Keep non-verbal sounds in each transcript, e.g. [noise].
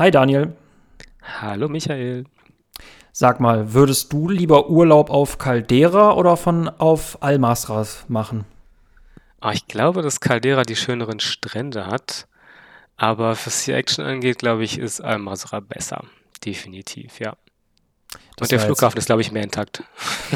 Hi Daniel. Hallo Michael. Sag mal, würdest du lieber Urlaub auf Caldera oder von auf Almasras machen? Ah, ich glaube, dass Caldera die schöneren Strände hat. Aber was die Action angeht, glaube ich, ist Almasra besser. Definitiv, ja. Das Und der war jetzt- Flughafen ist, glaube ich, mehr intakt.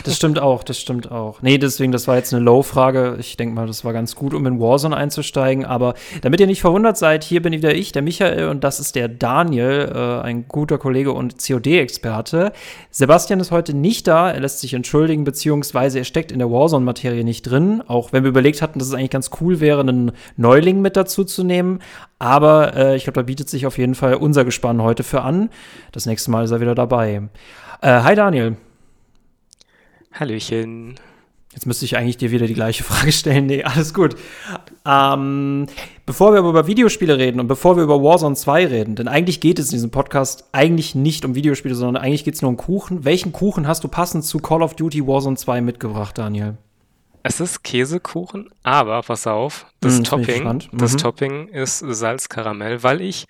Das stimmt auch, das stimmt auch. Nee, deswegen, das war jetzt eine Low-Frage. Ich denke mal, das war ganz gut, um in Warzone einzusteigen. Aber damit ihr nicht verwundert seid, hier bin wieder ich, der Michael, und das ist der Daniel, äh, ein guter Kollege und COD-Experte. Sebastian ist heute nicht da, er lässt sich entschuldigen, beziehungsweise er steckt in der Warzone-Materie nicht drin. Auch wenn wir überlegt hatten, dass es eigentlich ganz cool wäre, einen Neuling mit dazu zu nehmen. Aber äh, ich glaube, da bietet sich auf jeden Fall unser Gespann heute für an. Das nächste Mal ist er wieder dabei. Äh, hi Daniel. Hallöchen. Jetzt müsste ich eigentlich dir wieder die gleiche [laughs] Frage stellen. Nee, alles gut. Ähm, bevor wir aber über Videospiele reden und bevor wir über Warzone 2 reden, denn eigentlich geht es in diesem Podcast eigentlich nicht um Videospiele, sondern eigentlich geht es nur um Kuchen. Welchen Kuchen hast du passend zu Call of Duty Warzone 2 mitgebracht, Daniel? Es ist Käsekuchen, aber pass auf, das ich Topping, das Mhm. Topping ist Salzkaramell, weil ich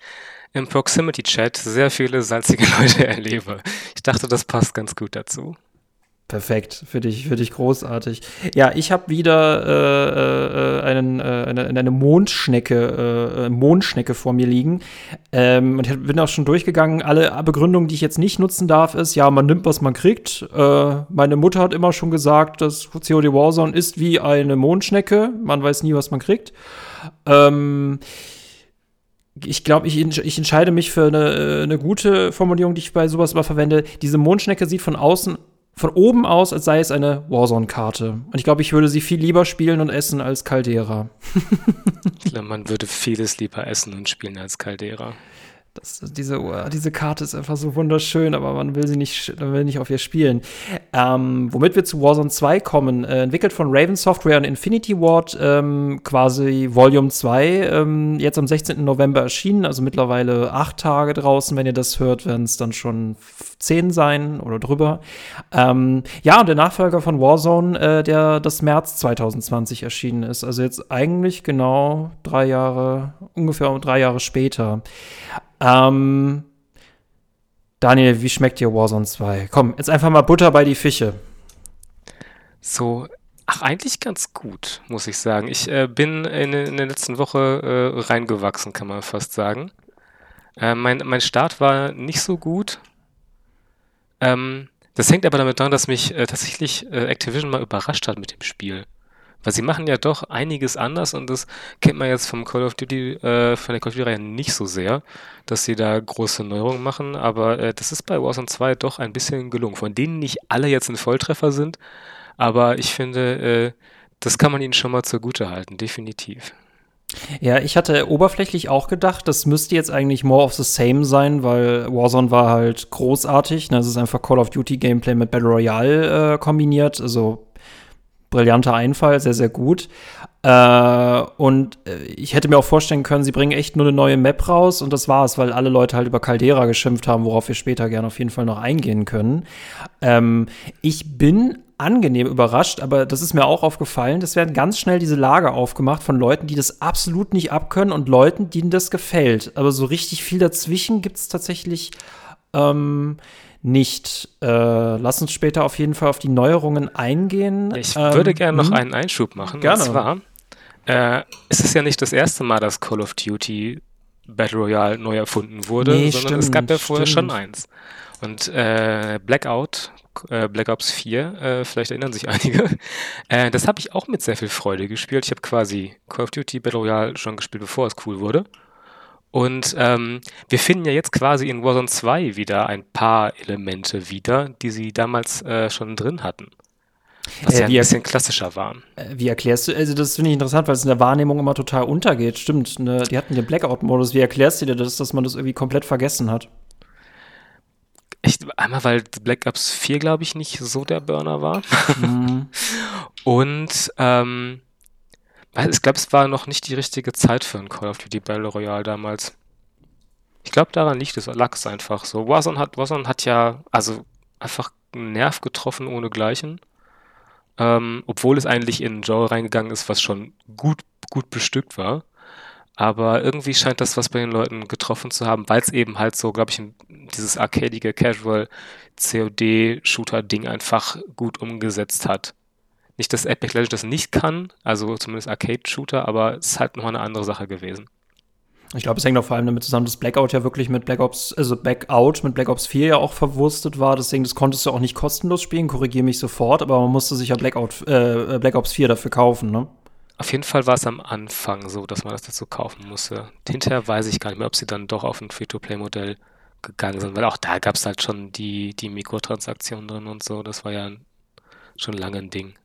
im Proximity Chat sehr viele salzige [laughs] Leute erlebe. Ich dachte, das passt ganz gut dazu. Perfekt, für dich, für dich großartig. Ja, ich habe wieder äh, äh, einen, äh, eine, eine Mondschnecke, äh, Mondschnecke vor mir liegen. Ähm, und ich bin auch schon durchgegangen. Alle Begründungen, die ich jetzt nicht nutzen darf, ist, ja, man nimmt, was man kriegt. Äh, meine Mutter hat immer schon gesagt, dass COD Warzone ist wie eine Mondschnecke. Man weiß nie, was man kriegt. Ähm, ich glaube, ich, ich entscheide mich für eine, äh, eine gute Formulierung, die ich bei sowas immer verwende. Diese Mondschnecke sieht von außen, von oben aus, als sei es eine Warzone-Karte. Und ich glaube, ich würde sie viel lieber spielen und essen als Caldera. Ich glaube, man würde vieles lieber essen und spielen als Caldera. Das, diese, diese Karte ist einfach so wunderschön, aber man will sie nicht, man will nicht auf ihr spielen. Ähm, womit wir zu Warzone 2 kommen, äh, entwickelt von Raven Software und Infinity Ward, ähm, quasi Volume 2, ähm, jetzt am 16. November erschienen, also mittlerweile acht Tage draußen. Wenn ihr das hört, werden es dann schon zehn sein oder drüber. Ähm, ja, und der Nachfolger von Warzone, äh, der das März 2020 erschienen ist. Also jetzt eigentlich genau drei Jahre, ungefähr drei Jahre später. Ähm, Daniel, wie schmeckt dir Warzone 2? Komm, jetzt einfach mal Butter bei die Fische. So, ach, eigentlich ganz gut, muss ich sagen. Ich äh, bin in, in der letzten Woche äh, reingewachsen, kann man fast sagen. Äh, mein, mein Start war nicht so gut. Ähm, das hängt aber damit daran, dass mich äh, tatsächlich äh, Activision mal überrascht hat mit dem Spiel. Weil sie machen ja doch einiges anders und das kennt man jetzt vom Call of Duty, äh, von der Call of Duty-Reihe nicht so sehr, dass sie da große Neuerungen machen, aber äh, das ist bei Warzone 2 doch ein bisschen gelungen. Von denen nicht alle jetzt ein Volltreffer sind, aber ich finde, äh, das kann man ihnen schon mal zugute halten, definitiv. Ja, ich hatte oberflächlich auch gedacht, das müsste jetzt eigentlich more of the same sein, weil Warzone war halt großartig. Ne? Das ist einfach Call of Duty Gameplay mit Battle Royale äh, kombiniert. Also brillanter Einfall, sehr, sehr gut. Äh, und äh, ich hätte mir auch vorstellen können, sie bringen echt nur eine neue Map raus und das war's, weil alle Leute halt über Caldera geschimpft haben, worauf wir später gerne auf jeden Fall noch eingehen können. Ähm, ich bin angenehm überrascht, aber das ist mir auch aufgefallen, es werden ganz schnell diese Lager aufgemacht von Leuten, die das absolut nicht abkönnen und Leuten, denen das gefällt. Aber so richtig viel dazwischen gibt es tatsächlich ähm, nicht. Äh, lass uns später auf jeden Fall auf die Neuerungen eingehen. Ich Ähm, würde gerne noch hm? einen Einschub machen. Gerne. Und zwar äh, ist es ja nicht das erste Mal, dass Call of Duty Battle Royale neu erfunden wurde, Nee, sondern es stimmt, gab ja vorher stimmt. schon eins. Und äh, Blackout, äh, Black Ops 4, äh, vielleicht erinnern sich einige, [laughs] äh, das habe ich auch mit sehr viel Freude gespielt. Ich habe quasi Call of Duty Battle Royale schon gespielt, bevor es cool wurde. Und ähm, wir finden ja jetzt quasi in Warzone 2 wieder ein paar Elemente wieder, die sie damals äh, schon drin hatten. Was Äh, ja ein bisschen klassischer waren. Äh, Wie erklärst du, also das finde ich interessant, weil es in der Wahrnehmung immer total untergeht. Stimmt, ne, die hatten den Blackout-Modus. Wie erklärst du dir das, dass man das irgendwie komplett vergessen hat? Ich, einmal, weil Black Ops 4, glaube ich, nicht so der Burner war. Mhm. [laughs] Und ähm, weil ich glaube, es war noch nicht die richtige Zeit für ein Call of Duty Battle Royale damals. Ich glaube, daran liegt es, lag es einfach so. Warzone hat, Warzone hat ja also einfach einen Nerv getroffen ohne Gleichen. Ähm, obwohl es eigentlich in ein Genre reingegangen ist, was schon gut, gut bestückt war. Aber irgendwie scheint das was bei den Leuten getroffen zu haben, weil es eben halt so, glaube ich, dieses arcadige Casual COD-Shooter-Ding einfach gut umgesetzt hat. Nicht, dass Epic Legends das nicht kann, also zumindest Arcade-Shooter, aber es ist halt noch eine andere Sache gewesen. Ich glaube, es hängt auch vor allem damit zusammen, dass Blackout ja wirklich mit Black Ops, also Blackout mit Black Ops 4 ja auch verwurstet war. Deswegen, das konntest du auch nicht kostenlos spielen, korrigiere mich sofort, aber man musste sich ja Blackout, äh, Black Ops 4 dafür kaufen, ne? Auf jeden Fall war es am Anfang so, dass man das dazu kaufen musste. Hinterher weiß ich gar nicht mehr, ob sie dann doch auf ein Free-to-Play-Modell gegangen sind, weil auch da gab es halt schon die, die Mikrotransaktionen drin und so. Das war ja schon lange ein Ding.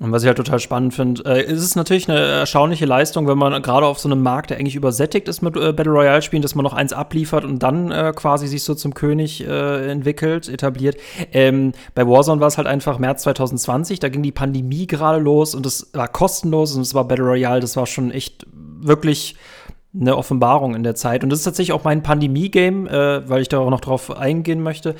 Und was ich halt total spannend finde, äh, ist es natürlich eine erstaunliche Leistung, wenn man gerade auf so einem Markt, der eigentlich übersättigt ist mit äh, Battle Royale Spielen, dass man noch eins abliefert und dann äh, quasi sich so zum König äh, entwickelt, etabliert. Ähm, bei Warzone war es halt einfach März 2020, da ging die Pandemie gerade los und es war kostenlos und es war Battle Royale, das war schon echt wirklich eine Offenbarung in der Zeit. Und das ist tatsächlich auch mein Pandemie-Game, äh, weil ich da auch noch drauf eingehen möchte.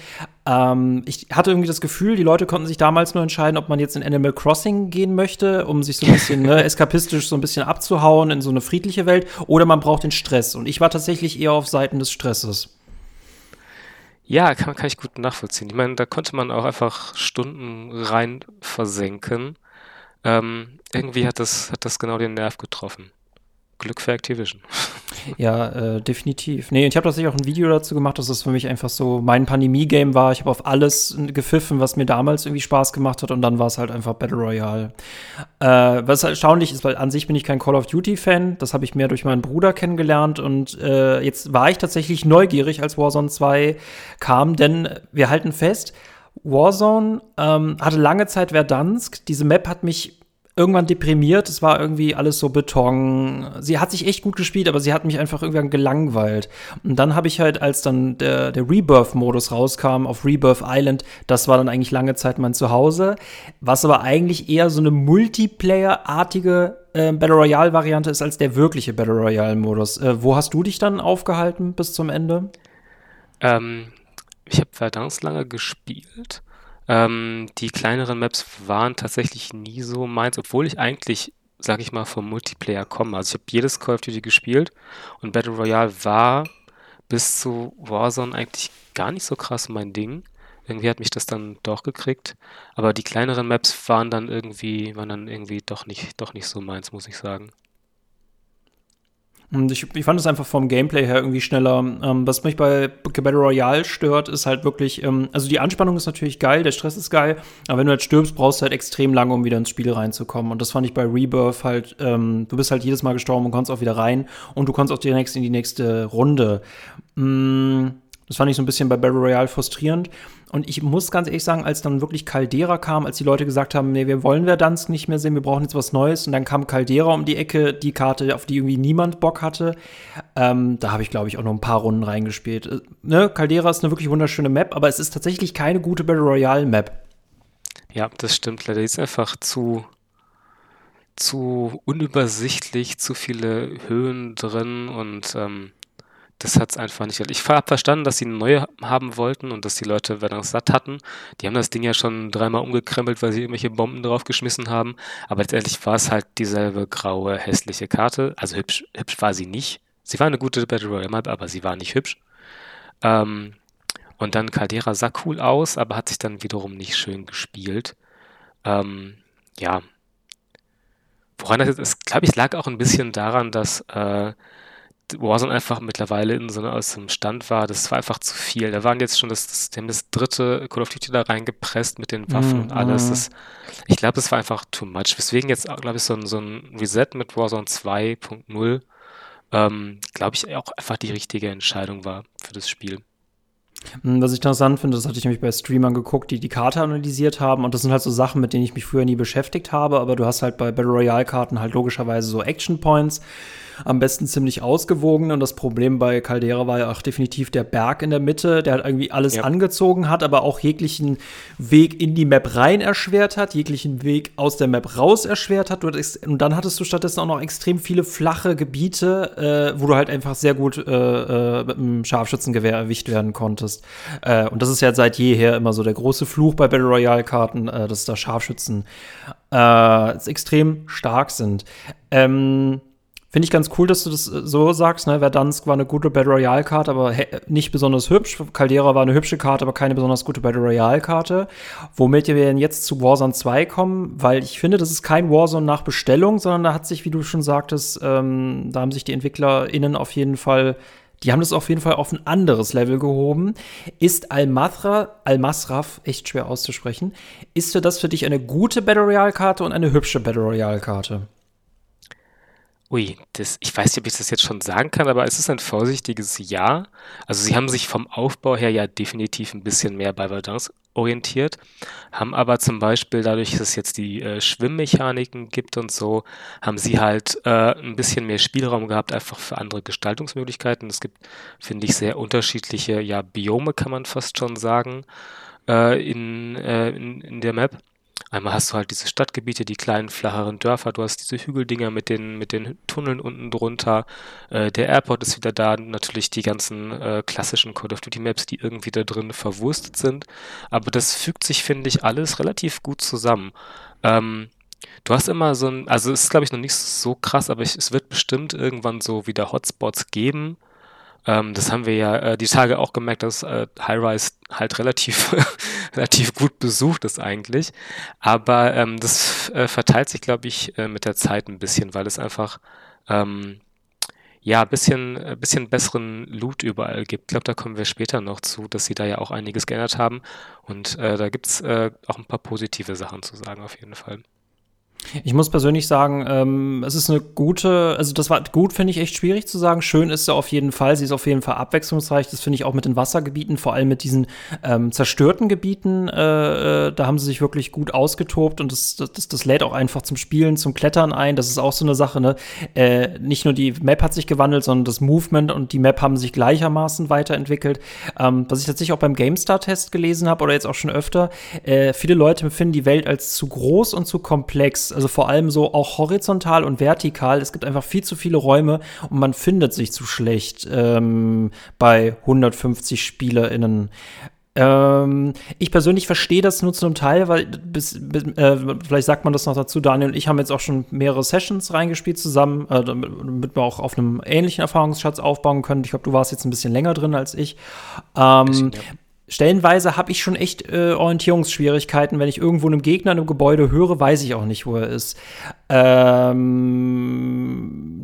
Ähm, ich hatte irgendwie das Gefühl, die Leute konnten sich damals nur entscheiden, ob man jetzt in Animal Crossing gehen möchte, um sich so ein bisschen ne, [laughs] eskapistisch so ein bisschen abzuhauen in so eine friedliche Welt, oder man braucht den Stress. Und ich war tatsächlich eher auf Seiten des Stresses. Ja, kann, kann ich gut nachvollziehen. Ich meine, da konnte man auch einfach Stunden rein versenken. Ähm, irgendwie hat das, hat das genau den Nerv getroffen. Glück für Activision. [laughs] Ja, äh, definitiv. Nee, ich habe tatsächlich auch ein Video dazu gemacht, dass das für mich einfach so mein Pandemie-Game war. Ich habe auf alles gepfiffen, was mir damals irgendwie Spaß gemacht hat und dann war es halt einfach Battle Royale. Äh, was erstaunlich ist, weil an sich bin ich kein Call of Duty-Fan. Das habe ich mehr durch meinen Bruder kennengelernt und äh, jetzt war ich tatsächlich neugierig, als Warzone 2 kam, denn wir halten fest, Warzone ähm, hatte lange Zeit Verdansk. Diese Map hat mich irgendwann deprimiert. Es war irgendwie alles so Beton. Sie hat sich echt gut gespielt, aber sie hat mich einfach irgendwann gelangweilt. Und dann habe ich halt, als dann der, der Rebirth-Modus rauskam auf Rebirth Island, das war dann eigentlich lange Zeit mein Zuhause. Was aber eigentlich eher so eine Multiplayer-artige äh, Battle Royale-Variante ist als der wirkliche Battle Royale-Modus. Äh, wo hast du dich dann aufgehalten bis zum Ende? Ähm, ich habe verdammt lange gespielt. Ähm, die kleineren Maps waren tatsächlich nie so meins, obwohl ich eigentlich, sag ich mal, vom Multiplayer komme. Also ich habe jedes Call of Duty gespielt und Battle Royale war bis zu Warzone eigentlich gar nicht so krass mein Ding. Irgendwie hat mich das dann doch gekriegt. Aber die kleineren Maps waren dann irgendwie, waren dann irgendwie doch nicht, doch nicht so meins, muss ich sagen. Und ich, ich fand es einfach vom Gameplay her irgendwie schneller. Ähm, was mich bei Battle Royale stört, ist halt wirklich, ähm, also die Anspannung ist natürlich geil, der Stress ist geil, aber wenn du halt stirbst, brauchst du halt extrem lange, um wieder ins Spiel reinzukommen. Und das fand ich bei Rebirth halt, ähm, du bist halt jedes Mal gestorben und kommst auch wieder rein und du kommst auch direkt in die nächste Runde. Mm, das fand ich so ein bisschen bei Battle Royale frustrierend. Und ich muss ganz ehrlich sagen, als dann wirklich Caldera kam, als die Leute gesagt haben, nee, wir wollen Verdansk nicht mehr sehen, wir brauchen jetzt was Neues. Und dann kam Caldera um die Ecke, die Karte, auf die irgendwie niemand Bock hatte. Ähm, da habe ich, glaube ich, auch noch ein paar Runden reingespielt. Äh, ne? Caldera ist eine wirklich wunderschöne Map, aber es ist tatsächlich keine gute Battle Royale Map. Ja, das stimmt leider. Die ist einfach zu, zu unübersichtlich, zu viele Höhen drin und ähm das hat es einfach nicht. Ich habe verstanden, dass sie eine neue haben wollten und dass die Leute das satt hatten. Die haben das Ding ja schon dreimal umgekrempelt, weil sie irgendwelche Bomben draufgeschmissen haben. Aber letztendlich war es halt dieselbe graue, hässliche Karte. Also hübsch, hübsch war sie nicht. Sie war eine gute Battle Royale Map, aber sie war nicht hübsch. Ähm, und dann Caldera sah cool aus, aber hat sich dann wiederum nicht schön gespielt. Ähm, ja. Woran das jetzt ist, glaube ich, lag auch ein bisschen daran, dass äh, Warzone einfach mittlerweile in so einem Stand war, das war einfach zu viel. Da waren jetzt schon das, das, die haben das dritte Call of Duty da reingepresst mit den Waffen mm, und alles. Mm. Das, ich glaube, das war einfach too much. Weswegen jetzt, glaube ich, so ein, so ein Reset mit Warzone 2.0, ähm, glaube ich, auch einfach die richtige Entscheidung war für das Spiel. Hm, was ich interessant finde, das hatte ich nämlich bei Streamern geguckt, die die Karte analysiert haben. Und das sind halt so Sachen, mit denen ich mich früher nie beschäftigt habe. Aber du hast halt bei Battle Royale-Karten halt logischerweise so Action Points am besten ziemlich ausgewogen. Und das Problem bei Caldera war ja auch definitiv der Berg in der Mitte, der halt irgendwie alles ja. angezogen hat, aber auch jeglichen Weg in die Map rein erschwert hat, jeglichen Weg aus der Map raus erschwert hat. Und dann hattest du stattdessen auch noch extrem viele flache Gebiete, äh, wo du halt einfach sehr gut äh, äh, mit einem Scharfschützengewehr erwischt werden konntest. Äh, und das ist ja seit jeher immer so der große Fluch bei Battle Royale-Karten, äh, dass da Scharfschützen äh, extrem stark sind. Ähm, Finde ich ganz cool, dass du das äh, so sagst. Ne? Verdansk war eine gute Battle Royale-Karte, aber nicht besonders hübsch. Caldera war eine hübsche Karte, aber keine besonders gute Battle Royale-Karte. Womit wir denn jetzt zu Warzone 2 kommen, weil ich finde, das ist kein Warzone nach Bestellung, sondern da hat sich, wie du schon sagtest, ähm, da haben sich die EntwicklerInnen auf jeden Fall die haben das auf jeden Fall auf ein anderes Level gehoben. Ist Al-Masra, Al-Masraf, echt schwer auszusprechen, ist für das für dich eine gute Battle Royale-Karte und eine hübsche Battle Royale-Karte? Ui, das, ich weiß nicht, ob ich das jetzt schon sagen kann, aber es ist ein vorsichtiges Ja. Also sie haben sich vom Aufbau her ja definitiv ein bisschen mehr bei Verdance orientiert, haben aber zum Beispiel dadurch, dass es jetzt die äh, Schwimmmechaniken gibt und so, haben sie halt äh, ein bisschen mehr Spielraum gehabt, einfach für andere Gestaltungsmöglichkeiten. Es gibt, finde ich, sehr unterschiedliche, ja, Biome kann man fast schon sagen, äh, in, äh, in, in der Map. Einmal hast du halt diese Stadtgebiete, die kleinen, flacheren Dörfer, du hast diese Hügeldinger mit den, mit den Tunneln unten drunter. Äh, der Airport ist wieder da, natürlich die ganzen äh, klassischen Call of Duty Maps, die irgendwie da drin verwurstet sind. Aber das fügt sich, finde ich, alles relativ gut zusammen. Ähm, Du hast immer so ein, also es ist glaube ich noch nicht so krass, aber ich, es wird bestimmt irgendwann so wieder Hotspots geben, ähm, das haben wir ja äh, die Tage auch gemerkt, dass äh, High-Rise halt relativ, [laughs] relativ gut besucht ist eigentlich. Aber ähm, das äh, verteilt sich, glaube ich, äh, mit der Zeit ein bisschen, weil es einfach ähm, ja, ein bisschen, ein bisschen besseren Loot überall gibt. Ich glaube, da kommen wir später noch zu, dass sie da ja auch einiges geändert haben. Und äh, da gibt es äh, auch ein paar positive Sachen zu sagen, auf jeden Fall. Ich muss persönlich sagen, ähm, es ist eine gute, also das war gut, finde ich echt schwierig zu sagen. Schön ist sie auf jeden Fall. Sie ist auf jeden Fall abwechslungsreich. Das finde ich auch mit den Wassergebieten, vor allem mit diesen ähm, zerstörten Gebieten. Äh, äh, da haben sie sich wirklich gut ausgetobt und das, das, das, lädt auch einfach zum Spielen, zum Klettern ein. Das ist auch so eine Sache. Ne? Äh, nicht nur die Map hat sich gewandelt, sondern das Movement und die Map haben sich gleichermaßen weiterentwickelt. Ähm, was ich tatsächlich auch beim GameStar-Test gelesen habe oder jetzt auch schon öfter, äh, viele Leute empfinden die Welt als zu groß und zu komplex also vor allem so auch horizontal und vertikal. Es gibt einfach viel zu viele Räume und man findet sich zu schlecht ähm, bei 150 SpielerInnen. Ähm, ich persönlich verstehe das nur zu einem Teil, weil bis, bis äh, vielleicht sagt man das noch dazu, Daniel und ich haben jetzt auch schon mehrere Sessions reingespielt zusammen, äh, damit wir auch auf einem ähnlichen Erfahrungsschatz aufbauen können. Ich glaube, du warst jetzt ein bisschen länger drin als ich. Ähm, bisschen, ja stellenweise habe ich schon echt äh, Orientierungsschwierigkeiten. Wenn ich irgendwo einem Gegner in einem Gebäude höre, weiß ich auch nicht, wo er ist. Ähm,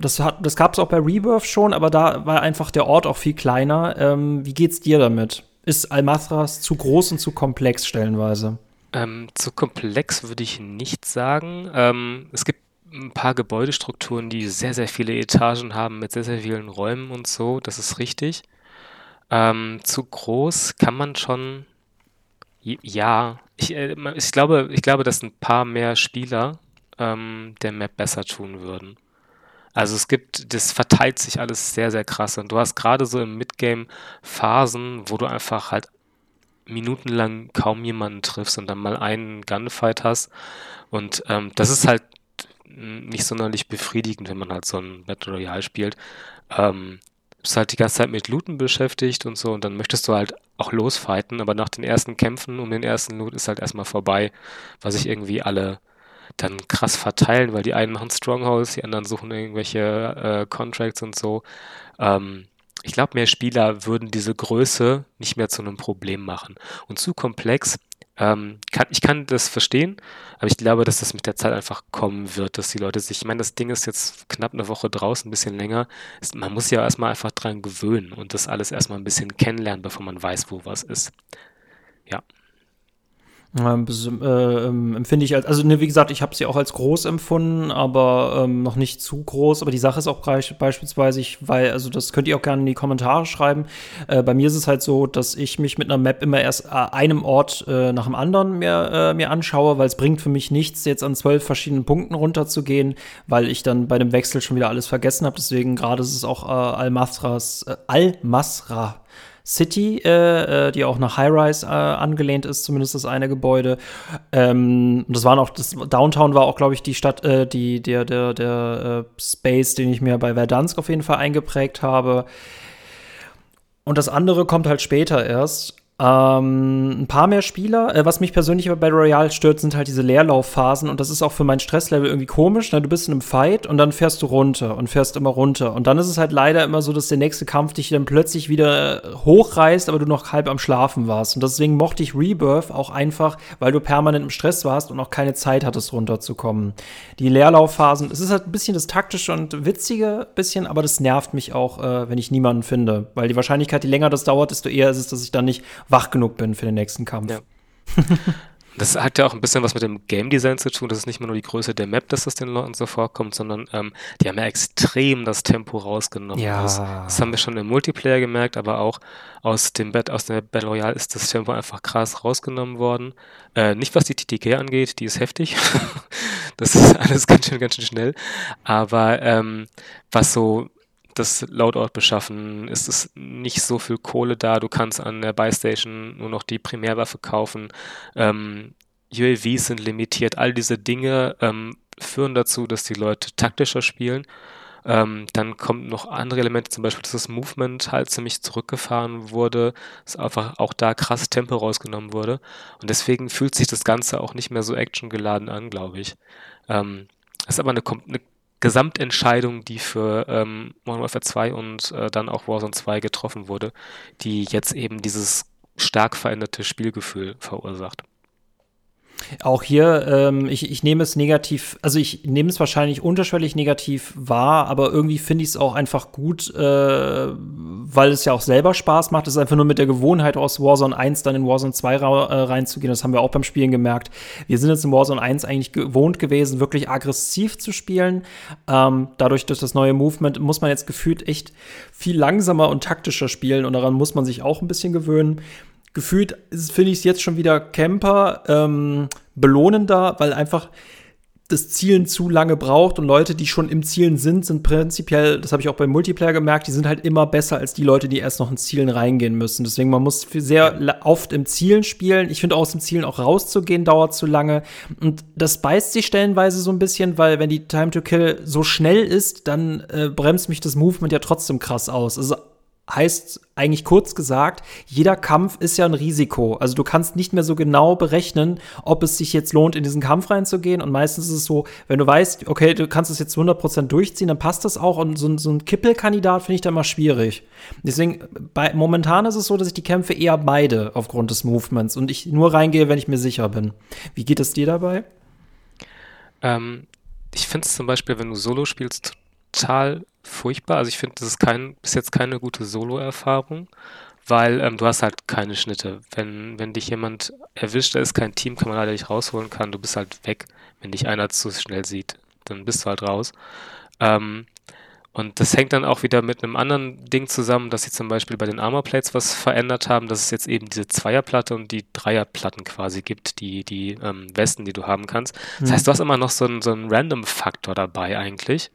das das gab es auch bei Rebirth schon, aber da war einfach der Ort auch viel kleiner. Ähm, wie geht's dir damit? Ist Almathras zu groß und zu komplex stellenweise? Ähm, zu komplex würde ich nicht sagen. Ähm, es gibt ein paar Gebäudestrukturen, die sehr, sehr viele Etagen haben mit sehr, sehr vielen Räumen und so. Das ist richtig. Ähm, zu groß kann man schon. Ja, ich, äh, ich, glaube, ich glaube, dass ein paar mehr Spieler ähm, der Map besser tun würden. Also es gibt, das verteilt sich alles sehr, sehr krass. Und du hast gerade so im Midgame Phasen, wo du einfach halt minutenlang kaum jemanden triffst und dann mal einen Gunfight hast. Und ähm, das ist halt nicht sonderlich befriedigend, wenn man halt so ein Battle Royale spielt. Ähm, bist halt die ganze Zeit mit Looten beschäftigt und so und dann möchtest du halt auch losfighten, aber nach den ersten Kämpfen um den ersten Loot ist halt erstmal vorbei, weil sich irgendwie alle dann krass verteilen, weil die einen machen Strongholds, die anderen suchen irgendwelche äh, Contracts und so. Ähm, ich glaube, mehr Spieler würden diese Größe nicht mehr zu einem Problem machen. Und zu komplex ähm, kann, ich kann das verstehen, aber ich glaube, dass das mit der Zeit einfach kommen wird, dass die Leute sich, ich meine, das Ding ist jetzt knapp eine Woche draußen, ein bisschen länger. Man muss ja erstmal einfach dran gewöhnen und das alles erstmal ein bisschen kennenlernen, bevor man weiß, wo was ist. Ja. Ähm, äh, ähm, empfinde ich als, also ne, wie gesagt, ich habe sie auch als groß empfunden, aber ähm, noch nicht zu groß. Aber die Sache ist auch beispielsweise, ich, weil, also das könnt ihr auch gerne in die Kommentare schreiben. Äh, bei mir ist es halt so, dass ich mich mit einer Map immer erst äh, einem Ort äh, nach dem anderen mir, äh, mir anschaue, weil es bringt für mich nichts, jetzt an zwölf verschiedenen Punkten runterzugehen, weil ich dann bei dem Wechsel schon wieder alles vergessen habe. Deswegen gerade ist es auch Al-Masras, Al-Masra City, äh, äh, die auch nach High-Rise äh, angelehnt ist, zumindest das eine Gebäude. Ähm, das waren auch, das Downtown war auch, glaube ich, die Stadt, äh, die, der, der, der äh, Space, den ich mir bei Verdansk auf jeden Fall eingeprägt habe. Und das andere kommt halt später erst. Ähm, ein paar mehr Spieler. Äh, was mich persönlich bei Battle Royale stört, sind halt diese Leerlaufphasen und das ist auch für mein Stresslevel irgendwie komisch. Ne? Du bist in einem Fight und dann fährst du runter und fährst immer runter. Und dann ist es halt leider immer so, dass der nächste Kampf dich dann plötzlich wieder hochreißt, aber du noch halb am Schlafen warst. Und deswegen mochte ich Rebirth auch einfach, weil du permanent im Stress warst und auch keine Zeit hattest, runterzukommen. Die Leerlaufphasen, es ist halt ein bisschen das taktische und witzige bisschen, aber das nervt mich auch, äh, wenn ich niemanden finde. Weil die Wahrscheinlichkeit, je länger das dauert, desto eher ist es, dass ich dann nicht wach genug bin für den nächsten Kampf. Ja. [laughs] Das hat ja auch ein bisschen was mit dem Game Design zu tun. Das ist nicht mehr nur die Größe der Map, dass das den Leuten so vorkommt, sondern ähm, die haben ja extrem das Tempo rausgenommen. Ja. Das, das, haben wir schon im Multiplayer gemerkt, aber auch aus dem Bett, aus der Battle Royale ist das Tempo einfach krass rausgenommen worden. Äh, nicht was die TTK angeht, die ist heftig. [laughs] das ist alles ganz schön, ganz schön schnell. Aber ähm, was so das Loadout beschaffen, ist es nicht so viel Kohle da, du kannst an der Buy-Station nur noch die Primärwaffe kaufen, ähm, UAVs sind limitiert, all diese Dinge ähm, führen dazu, dass die Leute taktischer spielen. Ähm, dann kommen noch andere Elemente, zum Beispiel, dass das Movement halt ziemlich zurückgefahren wurde, dass einfach auch da krass Tempo rausgenommen wurde. Und deswegen fühlt sich das Ganze auch nicht mehr so actiongeladen an, glaube ich. Ähm, das ist aber eine, eine Gesamtentscheidung, die für ähm, Modern Warfare 2 und äh, dann auch Warzone 2 getroffen wurde, die jetzt eben dieses stark veränderte Spielgefühl verursacht. Auch hier, ähm, ich, ich nehme es negativ, also ich nehme es wahrscheinlich unterschwellig negativ wahr, aber irgendwie finde ich es auch einfach gut, äh, weil es ja auch selber Spaß macht. Es ist einfach nur mit der Gewohnheit aus Warzone 1 dann in Warzone 2 ra äh, reinzugehen. Das haben wir auch beim Spielen gemerkt. Wir sind jetzt in Warzone 1 eigentlich gewohnt gewesen, wirklich aggressiv zu spielen. Ähm, dadurch, durch das neue Movement, muss man jetzt gefühlt echt viel langsamer und taktischer spielen und daran muss man sich auch ein bisschen gewöhnen gefühlt finde ich es jetzt schon wieder Camper ähm, belohnender, weil einfach das Zielen zu lange braucht und Leute, die schon im Zielen sind, sind prinzipiell, das habe ich auch beim Multiplayer gemerkt, die sind halt immer besser als die Leute, die erst noch ins Zielen reingehen müssen. Deswegen, man muss sehr oft im Zielen spielen. Ich finde, aus dem Zielen auch rauszugehen, dauert zu lange. Und das beißt sich stellenweise so ein bisschen, weil wenn die Time to Kill so schnell ist, dann äh, bremst mich das Movement ja trotzdem krass aus. Also heißt eigentlich kurz gesagt, jeder Kampf ist ja ein Risiko. Also du kannst nicht mehr so genau berechnen, ob es sich jetzt lohnt, in diesen Kampf reinzugehen. Und meistens ist es so, wenn du weißt, okay, du kannst es jetzt 100% durchziehen, dann passt das auch. Und so, so ein Kippelkandidat finde ich da mal schwierig. Deswegen, bei, momentan ist es so, dass ich die Kämpfe eher meide aufgrund des Movements und ich nur reingehe, wenn ich mir sicher bin. Wie geht es dir dabei? Ähm, ich finde es zum Beispiel, wenn du Solo spielst, total furchtbar. Also ich finde, das ist kein, bis jetzt keine gute Solo-Erfahrung, weil ähm, du hast halt keine Schnitte. Wenn, wenn dich jemand erwischt, da ist kein Team, kann man leider nicht rausholen kann, du bist halt weg. Wenn dich einer zu schnell sieht, dann bist du halt raus. Ähm, und das hängt dann auch wieder mit einem anderen Ding zusammen, dass sie zum Beispiel bei den Armor Plates was verändert haben, dass es jetzt eben diese Zweierplatte und die Dreierplatten quasi gibt, die, die ähm, Westen, die du haben kannst. Das mhm. heißt, du hast immer noch so einen, so einen Random-Faktor dabei eigentlich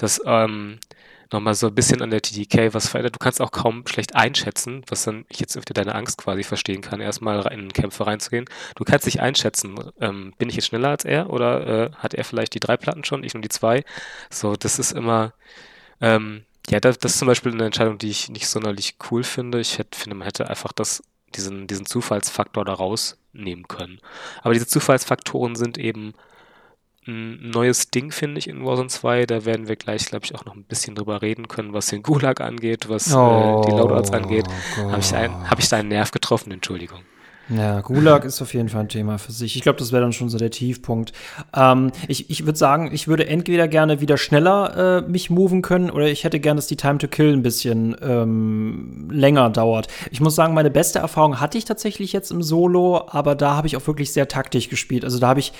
das ähm, nochmal so ein bisschen an der TDK was verändert. Du kannst auch kaum schlecht einschätzen, was dann ich jetzt öfter deine Angst quasi verstehen kann, erstmal in Kämpfe reinzugehen. Du kannst nicht einschätzen, ähm, bin ich jetzt schneller als er oder äh, hat er vielleicht die drei Platten schon, ich nur die zwei. So, das ist immer, ähm, ja, das, das ist zum Beispiel eine Entscheidung, die ich nicht sonderlich cool finde. Ich hätte, finde, man hätte einfach das, diesen, diesen Zufallsfaktor da rausnehmen können. Aber diese Zufallsfaktoren sind eben ein neues Ding, finde ich, in Warzone 2. Da werden wir gleich, glaube ich, auch noch ein bisschen drüber reden können, was den Gulag angeht, was oh, äh, die Loadouts angeht. Habe ich, hab ich da einen Nerv getroffen? Entschuldigung. Ja, Gulag ist auf jeden Fall ein Thema für sich. Ich glaube, das wäre dann schon so der Tiefpunkt. Ähm, ich ich würde sagen, ich würde entweder gerne wieder schneller äh, mich moven können oder ich hätte gerne, dass die Time to Kill ein bisschen ähm, länger dauert. Ich muss sagen, meine beste Erfahrung hatte ich tatsächlich jetzt im Solo, aber da habe ich auch wirklich sehr taktisch gespielt. Also da habe ich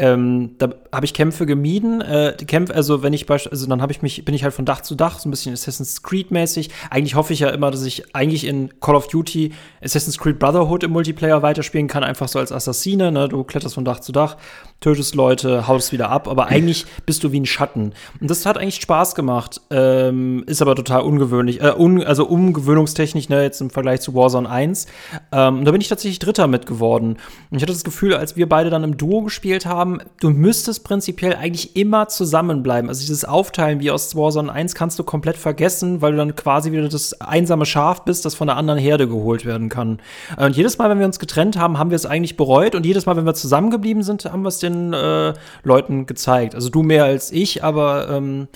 ähm, da habe ich Kämpfe gemieden. Äh, die Kämpfe, also wenn ich beispielsweise, also dann habe ich mich, bin ich halt von Dach zu Dach, so ein bisschen Assassin's Creed-mäßig. Eigentlich hoffe ich ja immer, dass ich eigentlich in Call of Duty Assassin's Creed Brotherhood im Multiplayer weiterspielen kann, einfach so als Assassine. Ne? Du kletterst von Dach zu Dach, tötest Leute, haust wieder ab, aber eigentlich bist du wie ein Schatten. Und das hat eigentlich Spaß gemacht, ähm, ist aber total ungewöhnlich, äh, un also umgewöhnungstechnisch, ne, jetzt im Vergleich zu Warzone 1. Ähm, da bin ich tatsächlich Dritter mit geworden. Und ich hatte das Gefühl, als wir beide dann im Duo gespielt haben, du müsstest prinzipiell eigentlich immer zusammenbleiben. Also dieses Aufteilen wie aus Warzone 1 kannst du komplett vergessen, weil du dann quasi wieder das einsame Schaf bist, das von der anderen Herde geholt werden kann. Äh, und jedes Mal, wenn wir uns getrennt haben, haben wir es eigentlich bereut. Und jedes Mal, wenn wir zusammengeblieben sind, haben wir es den äh, Leuten gezeigt. Also du mehr als ich, aber ähm,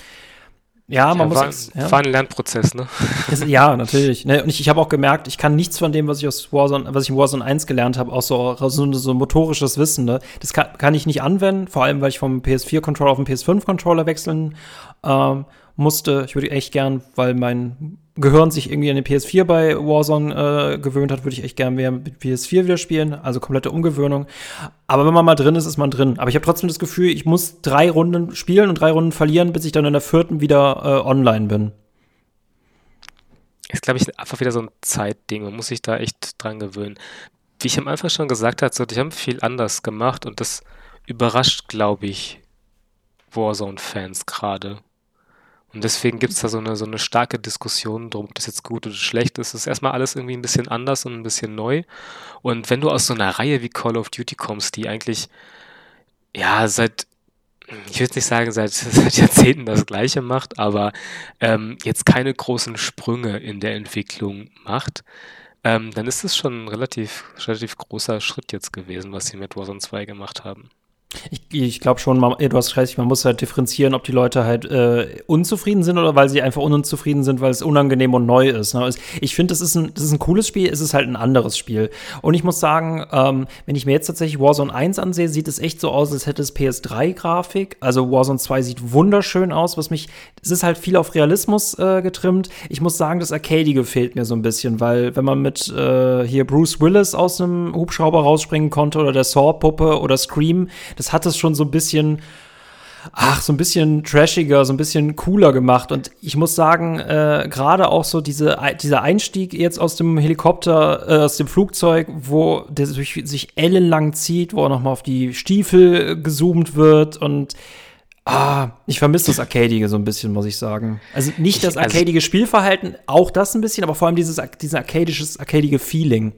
ja, man ja, muss. War, ja. war ein Lernprozess, ne? ja, [laughs] natürlich. Ne? Und ich, ich habe auch gemerkt, ich kann nichts von dem, was ich aus Warzone, was ich in Warzone 1 gelernt habe, auch so, so, so motorisches Wissen, ne? Das kann, kann ich nicht anwenden, vor allem, weil ich vom PS4-Controller auf den PS5-Controller wechseln ähm, musste. Ich würde echt gern, weil mein Gehirn sich irgendwie an den PS4 bei Warzone äh, gewöhnt hat, würde ich echt gern mehr mit PS4 wieder spielen. Also komplette Umgewöhnung. Aber wenn man mal drin ist, ist man drin. Aber ich habe trotzdem das Gefühl, ich muss drei Runden spielen und drei Runden verlieren, bis ich dann in der vierten wieder äh, online bin. Ist, glaube ich, einfach wieder so ein Zeitding. Man muss sich da echt dran gewöhnen. Wie ich am Anfang schon gesagt habe, so, die haben viel anders gemacht und das überrascht, glaube ich, Warzone-Fans gerade. Und deswegen gibt es da so eine, so eine starke Diskussion drum, ob das jetzt gut oder schlecht ist. Es ist erstmal alles irgendwie ein bisschen anders und ein bisschen neu. Und wenn du aus so einer Reihe wie Call of Duty kommst, die eigentlich, ja, seit, ich würde nicht sagen, seit, [laughs] seit Jahrzehnten das Gleiche macht, aber ähm, jetzt keine großen Sprünge in der Entwicklung macht, ähm, dann ist es schon ein relativ, relativ großer Schritt jetzt gewesen, was sie mit Warzone 2 gemacht haben. Ich, ich glaube schon, man, du hast recht, man muss halt differenzieren, ob die Leute halt äh, unzufrieden sind oder weil sie einfach unzufrieden sind, weil es unangenehm und neu ist. Ne? Ich finde, das, ist ein, das ist ein cooles Spiel, es ist halt ein anderes Spiel. Und ich muss sagen, ähm, wenn ich mir jetzt tatsächlich Warzone 1 ansehe, sieht es echt so aus, als hätte es PS3-Grafik. Also Warzone 2 sieht wunderschön aus, was mich, es ist halt viel auf Realismus äh, getrimmt. Ich muss sagen, das Arcadige fehlt mir so ein bisschen, weil wenn man mit äh, hier Bruce Willis aus einem Hubschrauber rausspringen konnte oder der Saw-Puppe oder Scream, das hat es schon so ein bisschen ach, so ein bisschen trashiger, so ein bisschen cooler gemacht. Und ich muss sagen, äh, gerade auch so diese, dieser Einstieg jetzt aus dem Helikopter, äh, aus dem Flugzeug, wo der sich, sich ellenlang zieht, wo auch noch mal auf die Stiefel gezoomt wird und Ah, ich vermisse das Arcadige so ein bisschen, muss ich sagen. Also nicht das also arcadige Spielverhalten, auch das ein bisschen, aber vor allem dieses, dieses arcadisches, arcadige Feeling.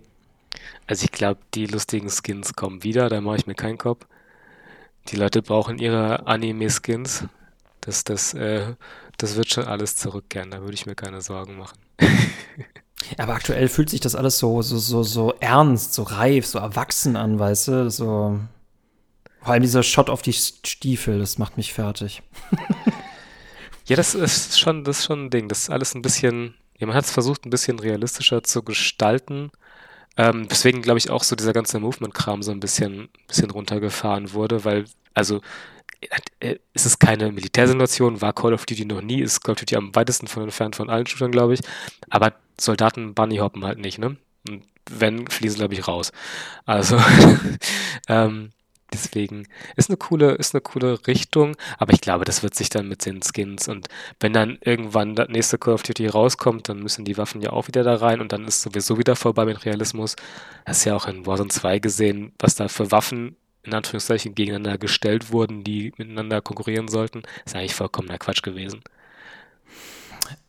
Also ich glaube, die lustigen Skins kommen wieder, da mache ich mir keinen Kopf. Die Leute brauchen ihre Anime-Skins. Das, das, äh, das wird schon alles zurückkehren, da würde ich mir keine Sorgen machen. [laughs] Aber aktuell fühlt sich das alles so, so, so, so ernst, so reif, so erwachsen an, weißt du? So. Vor allem dieser Shot auf die Stiefel, das macht mich fertig. [laughs] ja, das ist schon, das ist schon ein Ding. Das ist alles ein bisschen, ja, man hat es versucht, ein bisschen realistischer zu gestalten. Ähm, deswegen glaube ich auch so dieser ganze Movement-Kram so ein bisschen, bisschen runtergefahren wurde, weil, also, äh, es ist keine Militärsituation, war Call of Duty noch nie, ist Call of Duty am weitesten von entfernt von allen Shootern, glaube ich. Aber Soldaten Bunny hoppen halt nicht, ne? Und wenn, fließen, glaube ich, raus. Also, [laughs] ähm, Deswegen ist eine coole, ist eine coole Richtung, aber ich glaube, das wird sich dann mit den Skins und wenn dann irgendwann das nächste Call of Duty rauskommt, dann müssen die Waffen ja auch wieder da rein und dann ist sowieso wieder vorbei mit Realismus. Das ist ja auch in Warzone 2 gesehen, was da für Waffen in Anführungszeichen gegeneinander gestellt wurden, die miteinander konkurrieren sollten. Ist eigentlich vollkommener Quatsch gewesen.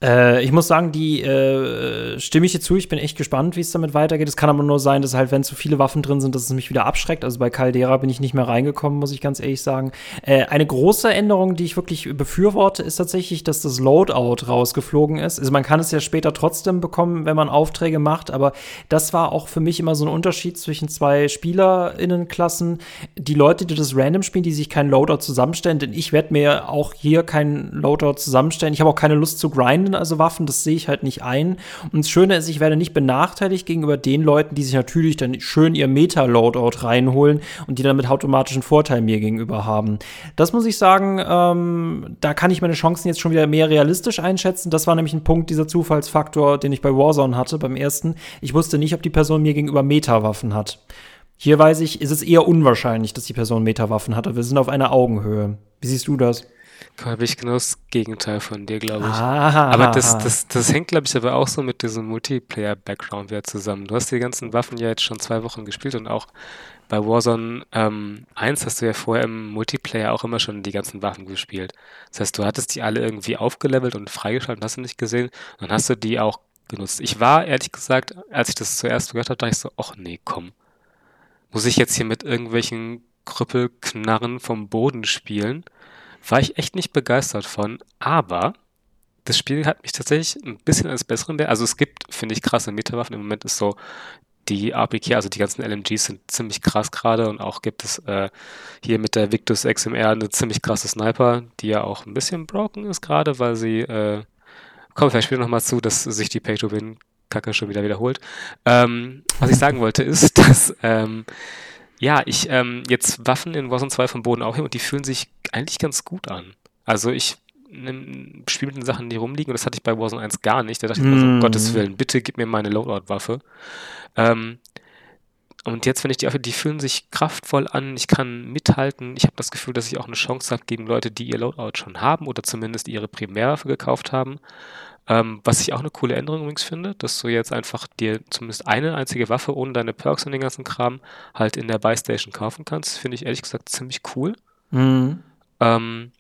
Äh, ich muss sagen, die äh, stimme ich dir zu. Ich bin echt gespannt, wie es damit weitergeht. Es kann aber nur sein, dass halt, wenn zu viele Waffen drin sind, dass es mich wieder abschreckt. Also bei Caldera bin ich nicht mehr reingekommen, muss ich ganz ehrlich sagen. Äh, eine große Änderung, die ich wirklich befürworte, ist tatsächlich, dass das Loadout rausgeflogen ist. Also man kann es ja später trotzdem bekommen, wenn man Aufträge macht, aber das war auch für mich immer so ein Unterschied zwischen zwei SpielerInnenklassen. Die Leute, die das random spielen, die sich kein Loadout zusammenstellen, denn ich werde mir auch hier kein Loadout zusammenstellen. Ich habe auch keine Lust zu grinden grinden, also Waffen, das sehe ich halt nicht ein. Und das Schöne ist, ich werde nicht benachteiligt gegenüber den Leuten, die sich natürlich dann schön ihr Meta-Loadout reinholen und die dann mit automatischen Vorteil mir gegenüber haben. Das muss ich sagen, ähm, da kann ich meine Chancen jetzt schon wieder mehr realistisch einschätzen. Das war nämlich ein Punkt, dieser Zufallsfaktor, den ich bei Warzone hatte, beim ersten. Ich wusste nicht, ob die Person mir gegenüber Meta-Waffen hat. Hier weiß ich, ist es eher unwahrscheinlich, dass die Person Meta-Waffen hat. Wir sind auf einer Augenhöhe. Wie siehst du das? Habe ich genau das Gegenteil von dir, glaube ich. Ah, aber das, das, das hängt, glaube ich, aber auch so mit diesem Multiplayer-Background wieder zusammen. Du hast die ganzen Waffen ja jetzt schon zwei Wochen gespielt und auch bei Warzone ähm, 1 hast du ja vorher im Multiplayer auch immer schon die ganzen Waffen gespielt. Das heißt, du hattest die alle irgendwie aufgelevelt und freigeschaltet, hast du nicht gesehen. Dann hast du die auch genutzt. Ich war, ehrlich gesagt, als ich das zuerst gehört habe, dachte ich so, ach nee, komm. Muss ich jetzt hier mit irgendwelchen Krüppelknarren vom Boden spielen? War ich echt nicht begeistert von, aber das Spiel hat mich tatsächlich ein bisschen als besseren, also es gibt, finde ich, krasse Metawaffen. Im Moment ist so, die APK, also die ganzen LMGs sind ziemlich krass gerade und auch gibt es äh, hier mit der Victus XMR eine ziemlich krasse Sniper, die ja auch ein bisschen broken ist gerade, weil sie, äh, kommen vielleicht später nochmal zu, dass sich die Pay-to-Win-Kacke schon wieder wiederholt. Ähm, was ich sagen wollte ist, [laughs] dass ähm, ja, ich ähm, jetzt Waffen in Warzone 2 vom Boden aufhebe und die fühlen sich eigentlich ganz gut an. Also ich spiele mit den Sachen, die rumliegen und das hatte ich bei Warzone 1 gar nicht. Da dachte ich mir so, um mm. Gottes Willen, bitte gib mir meine Loadout-Waffe. Ähm, und jetzt, wenn ich die aufhebe, die fühlen sich kraftvoll an, ich kann mithalten. Ich habe das Gefühl, dass ich auch eine Chance habe gegen Leute, die ihr Loadout schon haben oder zumindest ihre Primärwaffe gekauft haben. Ähm, was ich auch eine coole Änderung übrigens finde, dass du jetzt einfach dir zumindest eine einzige Waffe ohne deine Perks und den ganzen Kram halt in der Buy Station kaufen kannst, finde ich ehrlich gesagt ziemlich cool. Mhm. Ähm,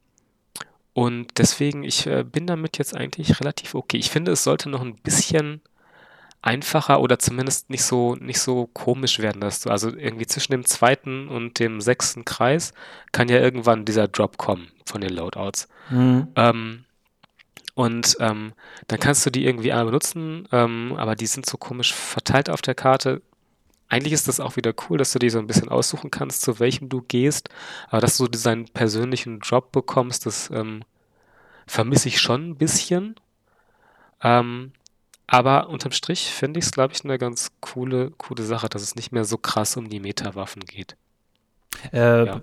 und deswegen, ich äh, bin damit jetzt eigentlich relativ okay. Ich finde, es sollte noch ein bisschen einfacher oder zumindest nicht so, nicht so komisch werden, dass du, also irgendwie zwischen dem zweiten und dem sechsten Kreis kann ja irgendwann dieser Drop kommen von den Loadouts. Mhm. Ähm, und ähm, dann kannst du die irgendwie einmal benutzen, ähm, aber die sind so komisch verteilt auf der Karte. Eigentlich ist das auch wieder cool, dass du die so ein bisschen aussuchen kannst, zu welchem du gehst, aber dass du deinen persönlichen Drop bekommst, das ähm, vermisse ich schon ein bisschen. Ähm, aber unterm Strich finde ich es, glaube ich, eine ganz coole, coole Sache, dass es nicht mehr so krass um die Meta-Waffen geht. Äh, ja.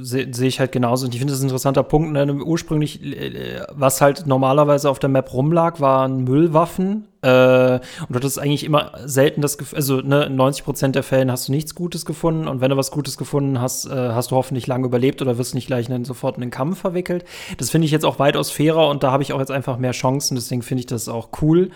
Sehe seh ich halt genauso. Und ich finde, das ein interessanter Punkt. Ne? Ursprünglich, äh, was halt normalerweise auf der Map rumlag, waren Müllwaffen. Äh, und du hattest eigentlich immer selten das Gefühl, also ne, in 90 Prozent der Fällen hast du nichts Gutes gefunden. Und wenn du was Gutes gefunden hast, äh, hast du hoffentlich lange überlebt oder wirst nicht gleich in, sofort in den Kampf verwickelt. Das finde ich jetzt auch weitaus fairer und da habe ich auch jetzt einfach mehr Chancen. Deswegen finde ich das auch cool.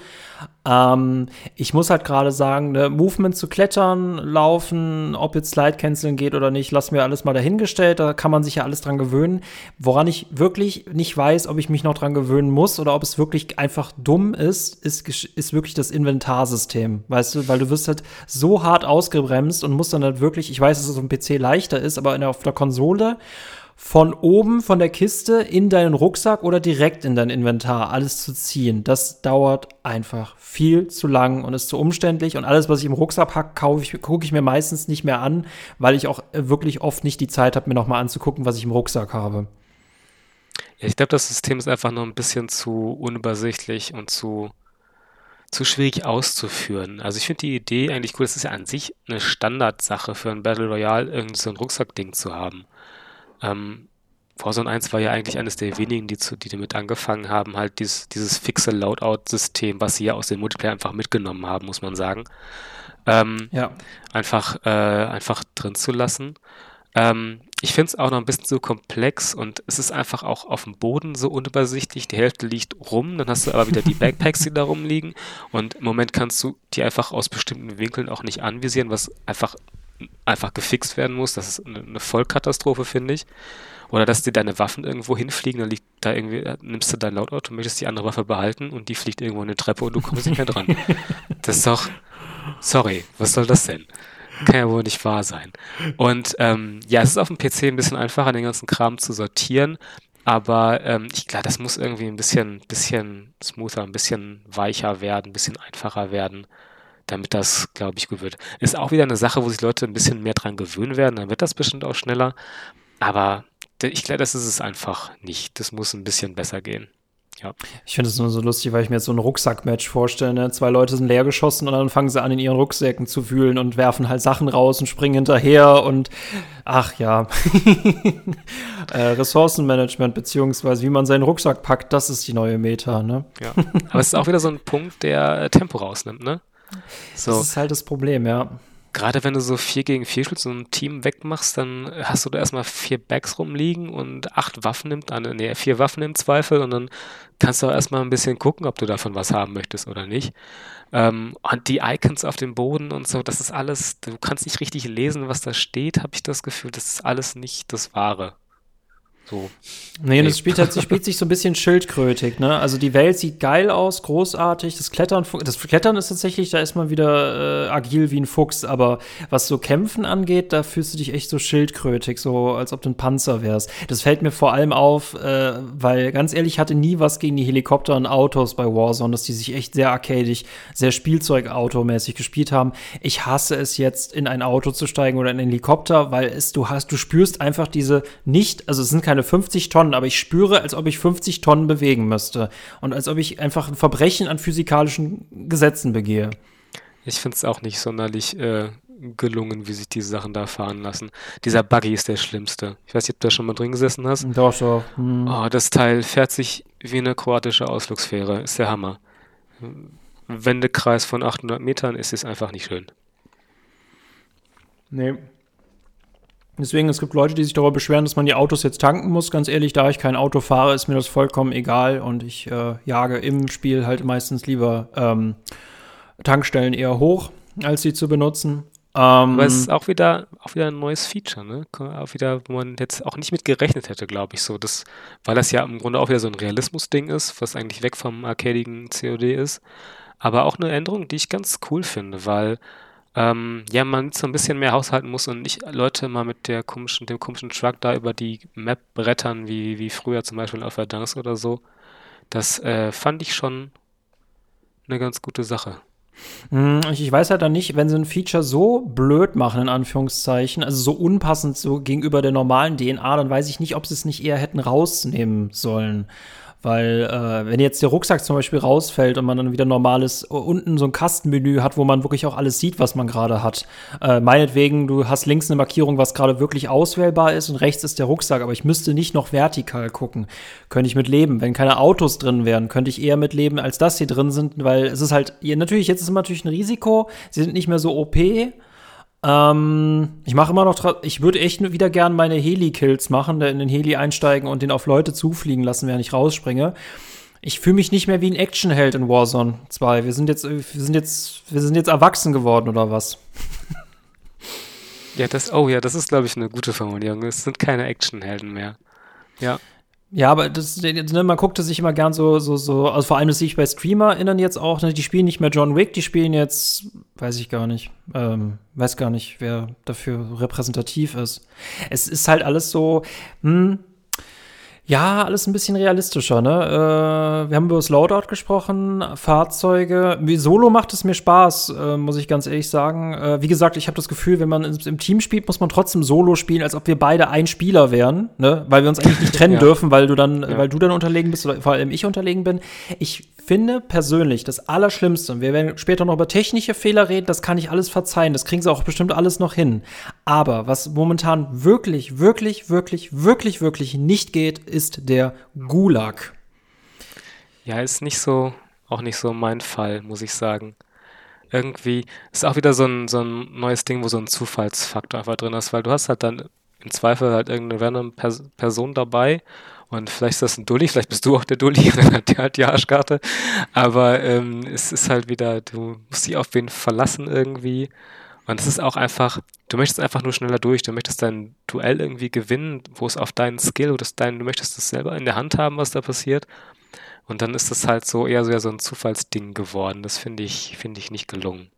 Ähm, ich muss halt gerade sagen, ne, Movement zu klettern, laufen, ob jetzt Slide canceln geht oder nicht, lass mir alles mal dahingestellt. Da kann man sich ja alles dran gewöhnen. Woran ich wirklich nicht weiß, ob ich mich noch dran gewöhnen muss oder ob es wirklich einfach dumm ist, ist, ist wirklich das Inventarsystem. Weißt du, weil du wirst halt so hart ausgebremst und musst dann halt wirklich, ich weiß, dass es auf dem PC leichter ist, aber der, auf der Konsole von oben von der Kiste in deinen Rucksack oder direkt in dein Inventar alles zu ziehen. Das dauert einfach viel zu lang und ist zu umständlich. Und alles, was ich im Rucksack packe, kaufe ich, gucke ich mir meistens nicht mehr an, weil ich auch wirklich oft nicht die Zeit habe, mir nochmal anzugucken, was ich im Rucksack habe. Ja, ich glaube, das System ist einfach nur ein bisschen zu unübersichtlich und zu, zu schwierig auszuführen. Also ich finde die Idee eigentlich cool. Es ist ja an sich eine Standardsache für ein Battle Royale, irgendwie so ein Rucksackding zu haben. Ähm, Warzone 1 war ja eigentlich eines der wenigen, die, zu, die damit angefangen haben, halt dieses, dieses fixe Loadout-System, was sie ja aus dem Multiplayer einfach mitgenommen haben, muss man sagen, ähm, ja. einfach, äh, einfach drin zu lassen. Ähm, ich finde es auch noch ein bisschen so komplex und es ist einfach auch auf dem Boden so unübersichtlich. Die Hälfte liegt rum, dann hast du aber wieder die [laughs] Backpacks, die da rumliegen und im Moment kannst du die einfach aus bestimmten Winkeln auch nicht anvisieren, was einfach einfach gefixt werden muss. Das ist eine, Vollkatastrophe, finde ich. Oder dass dir deine Waffen irgendwo hinfliegen, dann liegt da irgendwie, nimmst du dein Loadout und möchtest die andere Waffe behalten und die fliegt irgendwo in eine Treppe und du kommst nicht mehr dran. [laughs] Das ist doch, sorry, was soll das denn? Kann ja wohl nicht wahr sein. Und ähm, ja, es ist auf dem PC ein bisschen einfacher, den ganzen Kram zu sortieren, aber ähm, ich glaube, das muss irgendwie ein bisschen, bisschen smoother, ein bisschen weicher werden, ein bisschen einfacher werden damit das, glaube ich, gut wird. Ist auch wieder eine Sache, wo sich Leute ein bisschen mehr dran gewöhnen werden, dann wird das bestimmt auch schneller. Aber ich glaube, das ist es einfach nicht. Das muss ein bisschen besser gehen. Ja. Ich finde es nur so lustig, weil ich mir jetzt so ein Rucksackmatch vorstelle. Ne? Zwei Leute sind leer geschossen und dann fangen sie an, in ihren Rucksäcken zu wühlen und werfen halt Sachen raus und springen hinterher und ach ja. [laughs] äh, Ressourcenmanagement, beziehungsweise wie man seinen Rucksack packt, das ist die neue Meta, ne? Ja. Aber es ist auch wieder so ein Punkt, der Tempo rausnimmt, ne? So. Das ist halt das Problem, ja. Gerade wenn du so 4 gegen 4 spielst und ein Team wegmachst, dann hast du da erstmal vier Bags rumliegen und acht Waffen nimmt, an, nee, vier Waffen im Zweifel und dann kannst du auch erstmal ein bisschen gucken, ob du davon was haben möchtest oder nicht. Ähm, und die Icons auf dem Boden und so, das ist alles, du kannst nicht richtig lesen, was da steht, habe ich das Gefühl, das ist alles nicht das Wahre. So. Nee, das spielt, halt, spielt sich so ein bisschen schildkrötig, ne? Also die Welt sieht geil aus, großartig. Das Klettern, das Klettern ist tatsächlich, da ist man wieder äh, agil wie ein Fuchs, aber was so Kämpfen angeht, da fühlst du dich echt so schildkrötig, so als ob du ein Panzer wärst. Das fällt mir vor allem auf, äh, weil ganz ehrlich, ich hatte nie was gegen die Helikopter und Autos bei Warzone, dass die sich echt sehr arcadig, sehr Spielzeugautomäßig gespielt haben. Ich hasse es jetzt, in ein Auto zu steigen oder in einen Helikopter, weil es, du hast, du spürst einfach diese nicht, also es sind keine keine 50 Tonnen, aber ich spüre, als ob ich 50 Tonnen bewegen müsste. Und als ob ich einfach ein Verbrechen an physikalischen Gesetzen begehe. Ich finde es auch nicht sonderlich äh, gelungen, wie sich diese Sachen da fahren lassen. Dieser Buggy ist der schlimmste. Ich weiß nicht, ob du da schon mal drin gesessen hast. Doch, doch. Hm. Oh, das Teil fährt sich wie eine kroatische Ausflugsfähre. Ist der Hammer. Wendekreis von 800 Metern ist es einfach nicht schön. Nee, Deswegen, es gibt Leute, die sich darüber beschweren, dass man die Autos jetzt tanken muss. Ganz ehrlich, da ich kein Auto fahre, ist mir das vollkommen egal und ich äh, jage im Spiel halt meistens lieber ähm, Tankstellen eher hoch, als sie zu benutzen. Ähm, Aber es ist auch wieder, auch wieder ein neues Feature, ne? Auch wieder, wo man jetzt auch nicht mit gerechnet hätte, glaube ich, so. Das, weil das ja im Grunde auch wieder so ein Realismus-Ding ist, was eigentlich weg vom arcadigen COD ist. Aber auch eine Änderung, die ich ganz cool finde, weil ähm, ja, man so ein bisschen mehr haushalten muss und nicht Leute mal mit der komischen, dem komischen Truck da über die Map brettern, wie, wie früher zum Beispiel auf Verdanks oder so. Das äh, fand ich schon eine ganz gute Sache. Hm, ich weiß halt dann nicht, wenn sie ein Feature so blöd machen, in Anführungszeichen, also so unpassend so gegenüber der normalen DNA, dann weiß ich nicht, ob sie es nicht eher hätten rausnehmen sollen. Weil äh, wenn jetzt der Rucksack zum Beispiel rausfällt und man dann wieder normales unten so ein Kastenmenü hat, wo man wirklich auch alles sieht, was man gerade hat. Äh, meinetwegen, du hast links eine Markierung, was gerade wirklich auswählbar ist und rechts ist der Rucksack, aber ich müsste nicht noch vertikal gucken. Könnte ich mit leben. Wenn keine Autos drin wären, könnte ich eher mit leben, als dass sie drin sind, weil es ist halt, natürlich, jetzt ist es natürlich ein Risiko, sie sind nicht mehr so OP, ähm, ich mache immer noch, ich würde echt wieder gern meine Heli-Kills machen, in den Heli einsteigen und den auf Leute zufliegen lassen, während ich rausspringe. Ich fühle mich nicht mehr wie ein Actionheld in Warzone 2. Wir sind jetzt, wir sind jetzt, wir sind jetzt erwachsen geworden oder was? Ja, das, oh ja, das ist, glaube ich, eine gute Formulierung. Es sind keine Actionhelden mehr. Ja. Ja, aber das, ne, man guckte sich immer gern so, so, so, also vor allem das sehe ich bei StreamerInnen jetzt auch, ne, die spielen nicht mehr John Wick, die spielen jetzt, weiß ich gar nicht, ähm, weiß gar nicht, wer dafür repräsentativ ist. Es ist halt alles so, hm, ja, alles ein bisschen realistischer, ne? Äh, wir haben über das Loadout gesprochen, Fahrzeuge. Wie Solo macht es mir Spaß, äh, muss ich ganz ehrlich sagen. Äh, wie gesagt, ich habe das Gefühl, wenn man im, Team spielt, muss man trotzdem Solo spielen, als ob wir beide ein Spieler wären, ne? Weil wir uns eigentlich nicht [laughs] trennen ja. dürfen, weil du dann, ja. weil du dann unterlegen bist oder vor allem ich unterlegen bin. Ich finde persönlich das Allerschlimmste, und wir werden später noch über technische Fehler reden, das kann ich alles verzeihen, das kriegen sie auch bestimmt alles noch hin. Aber was momentan wirklich, wirklich, wirklich, wirklich, wirklich nicht geht, ist der Gulag. Ja, ist nicht so, auch nicht so mein Fall, muss ich sagen. Irgendwie ist auch wieder so ein, so ein neues Ding, wo so ein Zufallsfaktor einfach drin ist, weil du hast halt dann im Zweifel halt irgendeine random Pers Person dabei und vielleicht ist das ein Dulli, vielleicht bist du auch der Dulli, [laughs] hat der halt die Arschkarte. Aber ähm, es ist halt wieder, du musst dich auf wen verlassen irgendwie. Und es ist auch einfach, du möchtest einfach nur schneller durch, du möchtest dein Duell irgendwie gewinnen, wo es auf deinen Skill oder dein, du möchtest es selber in der Hand haben, was da passiert. Und dann ist das halt so eher so, ja, so ein Zufallsding geworden. Das finde ich, finde ich nicht gelungen.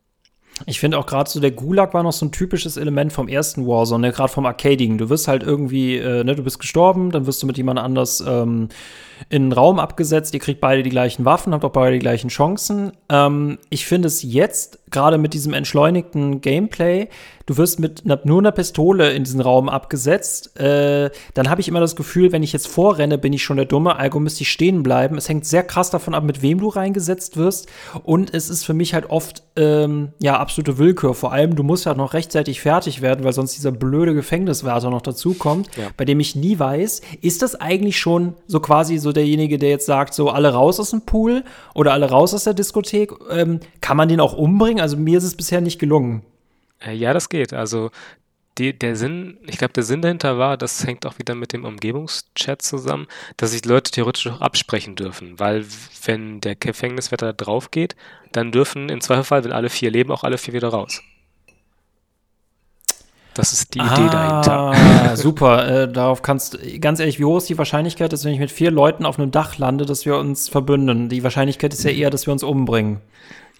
Ich finde auch gerade so, der Gulag war noch so ein typisches Element vom ersten Warzone, ne? gerade vom Arcadigen. Du wirst halt irgendwie, äh, ne, du bist gestorben, dann wirst du mit jemand anders ähm, in einen Raum abgesetzt, ihr kriegt beide die gleichen Waffen, habt auch beide die gleichen Chancen. Ähm, ich finde es jetzt, gerade mit diesem entschleunigten Gameplay, du wirst mit nur einer Pistole in diesen Raum abgesetzt, äh, dann habe ich immer das Gefühl, wenn ich jetzt vorrenne, bin ich schon der Dumme, also müsste ich stehen bleiben. Es hängt sehr krass davon ab, mit wem du reingesetzt wirst. Und es ist für mich halt oft, ähm, ja, absolute Willkür. Vor allem, du musst ja halt noch rechtzeitig fertig werden, weil sonst dieser blöde Gefängniswärter noch dazukommt, ja. bei dem ich nie weiß, ist das eigentlich schon so quasi so derjenige, der jetzt sagt, so alle raus aus dem Pool oder alle raus aus der Diskothek? Ähm, kann man den auch umbringen? Also mir ist es bisher nicht gelungen. Äh, ja, das geht. Also die, der Sinn, ich glaube, der Sinn dahinter war, das hängt auch wieder mit dem Umgebungschat zusammen, dass sich Leute theoretisch auch absprechen dürfen. Weil wenn der Gefängniswetter drauf geht, dann dürfen im Zweifelsfall, wenn alle vier leben, auch alle vier wieder raus. Das ist die ah, Idee dahinter. [laughs] Super, äh, darauf kannst du, ganz ehrlich, wie hoch ist die Wahrscheinlichkeit, dass wenn ich mit vier Leuten auf einem Dach lande, dass wir uns verbünden? Die Wahrscheinlichkeit ist ja eher, dass wir uns umbringen.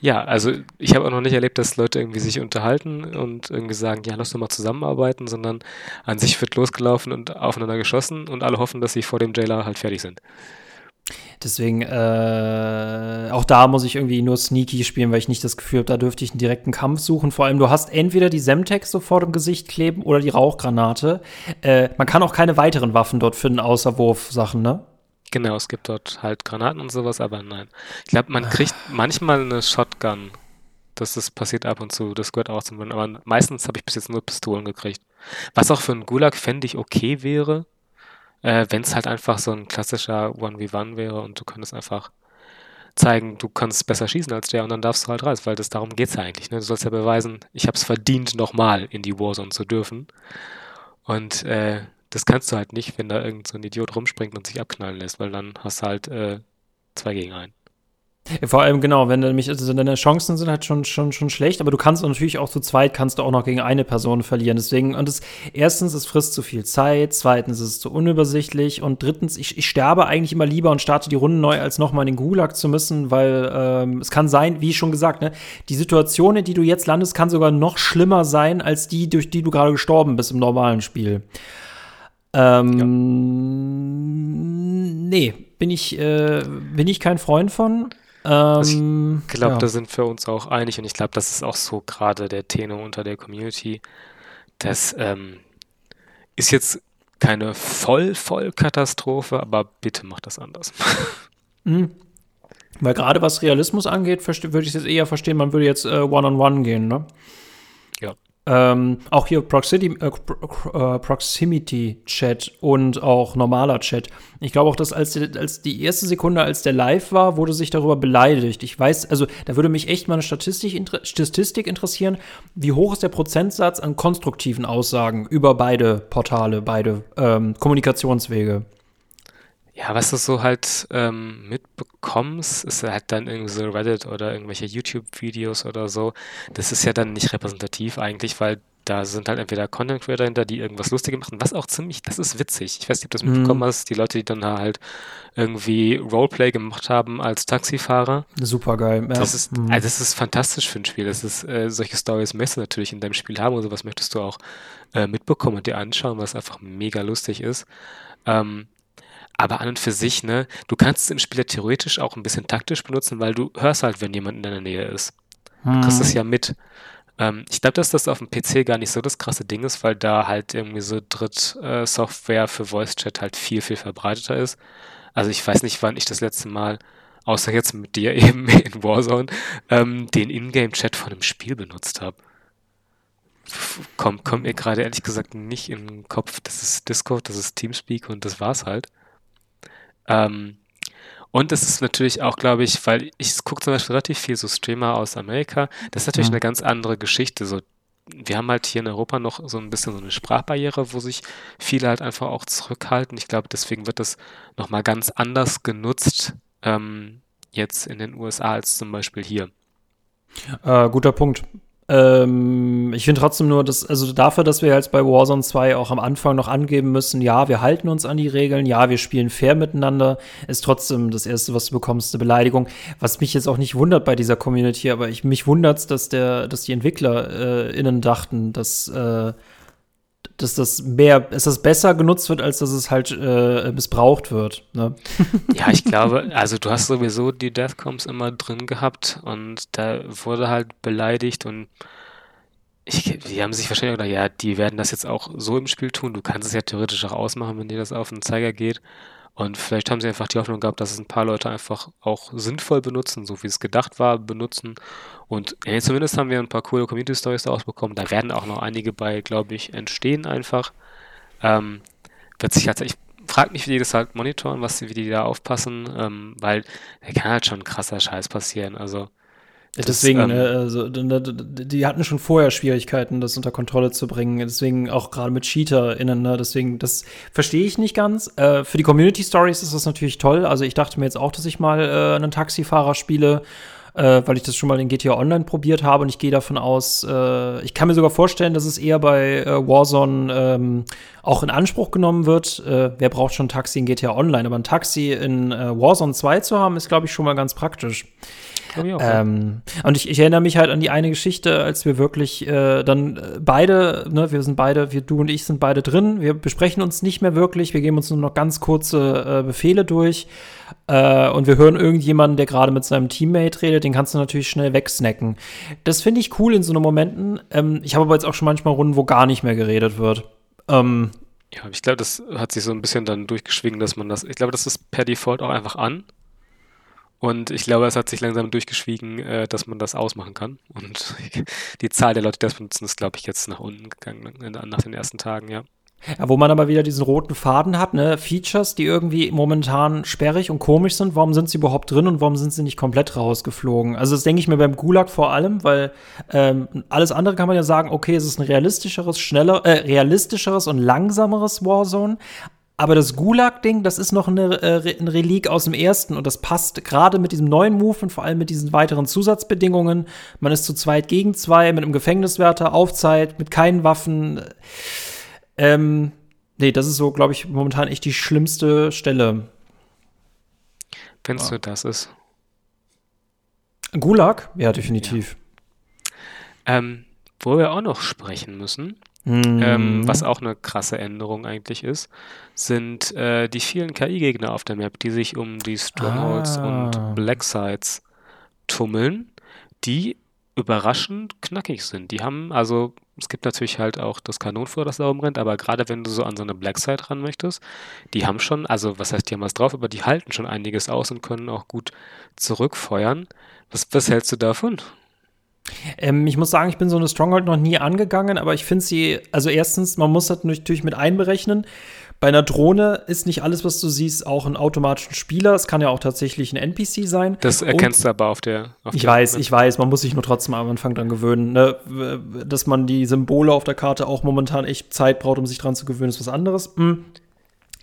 Ja, also ich habe auch noch nicht erlebt, dass Leute irgendwie sich unterhalten und irgendwie sagen, ja, lass doch mal zusammenarbeiten, sondern an sich wird losgelaufen und aufeinander geschossen und alle hoffen, dass sie vor dem Jailer halt fertig sind. Deswegen, äh, auch da muss ich irgendwie nur sneaky spielen, weil ich nicht das Gefühl habe, da dürfte ich einen direkten Kampf suchen. Vor allem, du hast entweder die Semtex sofort im Gesicht kleben oder die Rauchgranate. Äh, man kann auch keine weiteren Waffen dort finden, außer Wurfsachen, ne? Genau, es gibt dort halt Granaten und sowas, aber nein. Ich glaube, man kriegt manchmal eine Shotgun. Das ist, passiert ab und zu, das gehört auch zum Win, aber meistens habe ich bis jetzt nur Pistolen gekriegt. Was auch für einen Gulag fände ich okay wäre, äh, wenn es halt einfach so ein klassischer 1v1 wäre und du könntest einfach zeigen, du kannst besser schießen als der und dann darfst du halt reisen, weil das darum geht es ja eigentlich. Ne? Du sollst ja beweisen, ich habe es verdient, nochmal in die Warzone zu dürfen. Und äh, das kannst du halt nicht, wenn da irgend so ein Idiot rumspringt und sich abknallen lässt, weil dann hast du halt äh, zwei gegen einen. Vor allem, genau, wenn nämlich, also deine Chancen sind halt schon, schon, schon schlecht, aber du kannst natürlich auch zu zweit, kannst du auch noch gegen eine Person verlieren. Deswegen, und es, erstens, es frisst zu viel Zeit, zweitens, es ist zu unübersichtlich und drittens, ich, ich sterbe eigentlich immer lieber und starte die Runde neu, als nochmal in den Gulag zu müssen, weil ähm, es kann sein, wie schon gesagt, ne, die Situation, in die du jetzt landest, kann sogar noch schlimmer sein, als die, durch die du gerade gestorben bist im normalen Spiel. Ähm, ja. Nee, bin ich, äh, bin ich kein Freund von. Ähm, ich glaube, ja. da sind wir uns auch einig und ich glaube, das ist auch so gerade der Tenor unter der Community. Das ähm, ist jetzt keine Voll-Voll-Katastrophe, aber bitte macht das anders. [laughs] mhm. Weil gerade was Realismus angeht, würde ich es jetzt eher verstehen, man würde jetzt One-on-One äh, -on -one gehen, ne? Ähm, auch hier Proximity, äh, äh, Proximity Chat und auch normaler Chat. Ich glaube auch, dass als die, als die erste Sekunde, als der live war, wurde sich darüber beleidigt. Ich weiß, also da würde mich echt mal eine Statistik, Statistik interessieren. Wie hoch ist der Prozentsatz an konstruktiven Aussagen über beide Portale, beide ähm, Kommunikationswege? Ja, was du so halt ähm, mitbekommst, ist halt dann irgendwie so Reddit oder irgendwelche YouTube-Videos oder so. Das ist ja dann nicht repräsentativ eigentlich, weil da sind halt entweder Content Creator hinter, die irgendwas Lustiges machen, was auch ziemlich, das ist witzig. Ich weiß nicht, ob du das mitbekommen mhm. hast, die Leute, die dann halt irgendwie Roleplay gemacht haben als Taxifahrer. Super geil. Ja. Das ist, mhm. also das ist fantastisch für ein Spiel. Das ist, äh, solche Stories möchtest du natürlich in deinem Spiel haben und sowas möchtest du auch äh, mitbekommen und dir anschauen, was einfach mega lustig ist. Ähm, aber an und für sich, ne, du kannst es im Spiel theoretisch auch ein bisschen taktisch benutzen, weil du hörst halt, wenn jemand in deiner Nähe ist. Du kriegst es hm. ja mit. Ähm, ich glaube, dass das auf dem PC gar nicht so das krasse Ding ist, weil da halt irgendwie so Dritt-Software für Voice-Chat halt viel, viel verbreiteter ist. Also ich weiß nicht, wann ich das letzte Mal, außer jetzt mit dir [laughs] eben in Warzone, ähm, den Ingame-Chat von einem Spiel benutzt habe. Kommt, kommt mir gerade ehrlich gesagt nicht in den Kopf. Das ist Discord, das ist Teamspeak und das war's halt. Ähm, und es ist natürlich auch, glaube ich, weil ich gucke zum Beispiel relativ viel so Streamer aus Amerika, das ist natürlich mhm. eine ganz andere Geschichte. So, wir haben halt hier in Europa noch so ein bisschen so eine Sprachbarriere, wo sich viele halt einfach auch zurückhalten. Ich glaube, deswegen wird das nochmal ganz anders genutzt ähm, jetzt in den USA als zum Beispiel hier. Äh, guter Punkt. Ähm, ich finde trotzdem nur, dass, also dafür, dass wir jetzt bei Warzone 2 auch am Anfang noch angeben müssen, ja, wir halten uns an die Regeln, ja, wir spielen fair miteinander, ist trotzdem das Erste, was du bekommst, eine Beleidigung. Was mich jetzt auch nicht wundert bei dieser Community, aber ich, mich wundert dass der, dass die EntwicklerInnen äh, dachten, dass, äh, dass das mehr, dass das besser genutzt wird, als dass es halt äh, missbraucht wird. Ne? [laughs] Ja, ich glaube, [laughs] also du hast sowieso die Deathcoms immer drin gehabt und da wurde halt beleidigt und ich, die haben sich wahrscheinlich gedacht, ja, die werden das jetzt auch so im Spiel tun. Du kannst es ja theoretisch auch ausmachen, wenn dir das auf den Zeiger geht. Und vielleicht haben sie einfach die Hoffnung gehabt, dass es ein paar Leute einfach auch sinnvoll benutzen, so wie es gedacht war, benutzen. Und ja, zumindest haben wir ein paar coole Community Stories daraus bekommen. Da werden auch noch einige bei, glaube ich, entstehen einfach. Ähm, wird sich halt, ich frage mich, wie die das halt monitoren, was, wie die da aufpassen, ähm, weil da kann halt schon krasser Scheiß passieren. Also Deswegen, das, ähm, ne, also, die hatten schon vorher Schwierigkeiten, das unter Kontrolle zu bringen. Deswegen auch gerade mit CheaterInnen, ne? deswegen, das verstehe ich nicht ganz. Äh, für die Community Stories ist das natürlich toll. Also ich dachte mir jetzt auch, dass ich mal äh, einen Taxifahrer spiele äh, weil ich das schon mal in GTA Online probiert habe und ich gehe davon aus, äh, ich kann mir sogar vorstellen, dass es eher bei äh, Warzone ähm, auch in Anspruch genommen wird. Äh, wer braucht schon ein Taxi in GTA Online? Aber ein Taxi in äh, Warzone 2 zu haben, ist, glaube ich, schon mal ganz praktisch. Ähm, und ich, ich, erinnere mich halt an die eine Geschichte, als wir wirklich äh, dann äh, beide, ne, wir sind beide, wir, du und ich sind beide drin, wir besprechen uns nicht mehr wirklich, wir geben uns nur noch ganz kurze äh, Befehle durch äh, und wir hören irgendjemanden, der gerade mit seinem Teammate redet, den kannst du natürlich schnell wegsnacken. Das finde ich cool in so einem Momenten. Ähm, ich habe aber jetzt auch schon manchmal Runden, wo gar nicht mehr geredet wird. Ähm, ja, ich glaube, das hat sich so ein bisschen dann durchgeschwingen, dass man das, ich glaube, das ist per Default auch einfach an. Und ich glaube, es hat sich langsam durchgeschwiegen, äh, dass man das ausmachen kann. Und [laughs] die Zahl der Leute, die das benutzen, ist, glaube ich, jetzt nach unten gegangen nach den ersten Tagen, ja. Ja, wo man aber wieder diesen roten Faden hat, ne? Features, die irgendwie momentan sperrig und komisch sind, warum sind sie überhaupt drin und warum sind sie nicht komplett rausgeflogen? Also das denke ich mir beim Gulag vor allem, weil ähm, alles andere kann man ja sagen, okay, es ist ein realistischeres, schneller, äh, realistischeres und langsameres Warzone. Aber das Gulag-Ding, das ist noch eine, äh, ein Relik aus dem ersten und das passt gerade mit diesem neuen Move und vor allem mit diesen weiteren Zusatzbedingungen. Man ist zu zweit gegen zwei mit einem Gefängniswärter, Aufzeit, mit keinen Waffen. Ähm, nee, das ist so, glaube ich, momentan echt die schlimmste Stelle. Findest ja. du, das ist? Gulag? Ja, definitiv. Ja. Ähm, wo wir auch noch sprechen müssen, mhm. ähm, was auch eine krasse Änderung eigentlich ist, sind äh, die vielen KI-Gegner auf der Map, die sich um die Strongholds ah. und Blacksides tummeln, die überraschend knackig sind. Die haben, also es gibt natürlich halt auch das Kanonenfutter, das da rumrennt, aber gerade wenn du so an so eine Blackside ran möchtest, die haben schon, also was heißt, die haben was drauf, aber die halten schon einiges aus und können auch gut zurückfeuern. Was, was hältst du davon? Ähm, ich muss sagen, ich bin so eine Stronghold noch nie angegangen, aber ich finde sie, also erstens, man muss das natürlich mit einberechnen. Bei einer Drohne ist nicht alles, was du siehst, auch ein automatischen Spieler. Es kann ja auch tatsächlich ein NPC sein. Das erkennst Und, du aber auf der. Auf ich weiß, ich weiß, man muss sich nur trotzdem am Anfang dann gewöhnen. Ne? Dass man die Symbole auf der Karte auch momentan echt Zeit braucht, um sich dran zu gewöhnen, ist was anderes. Hm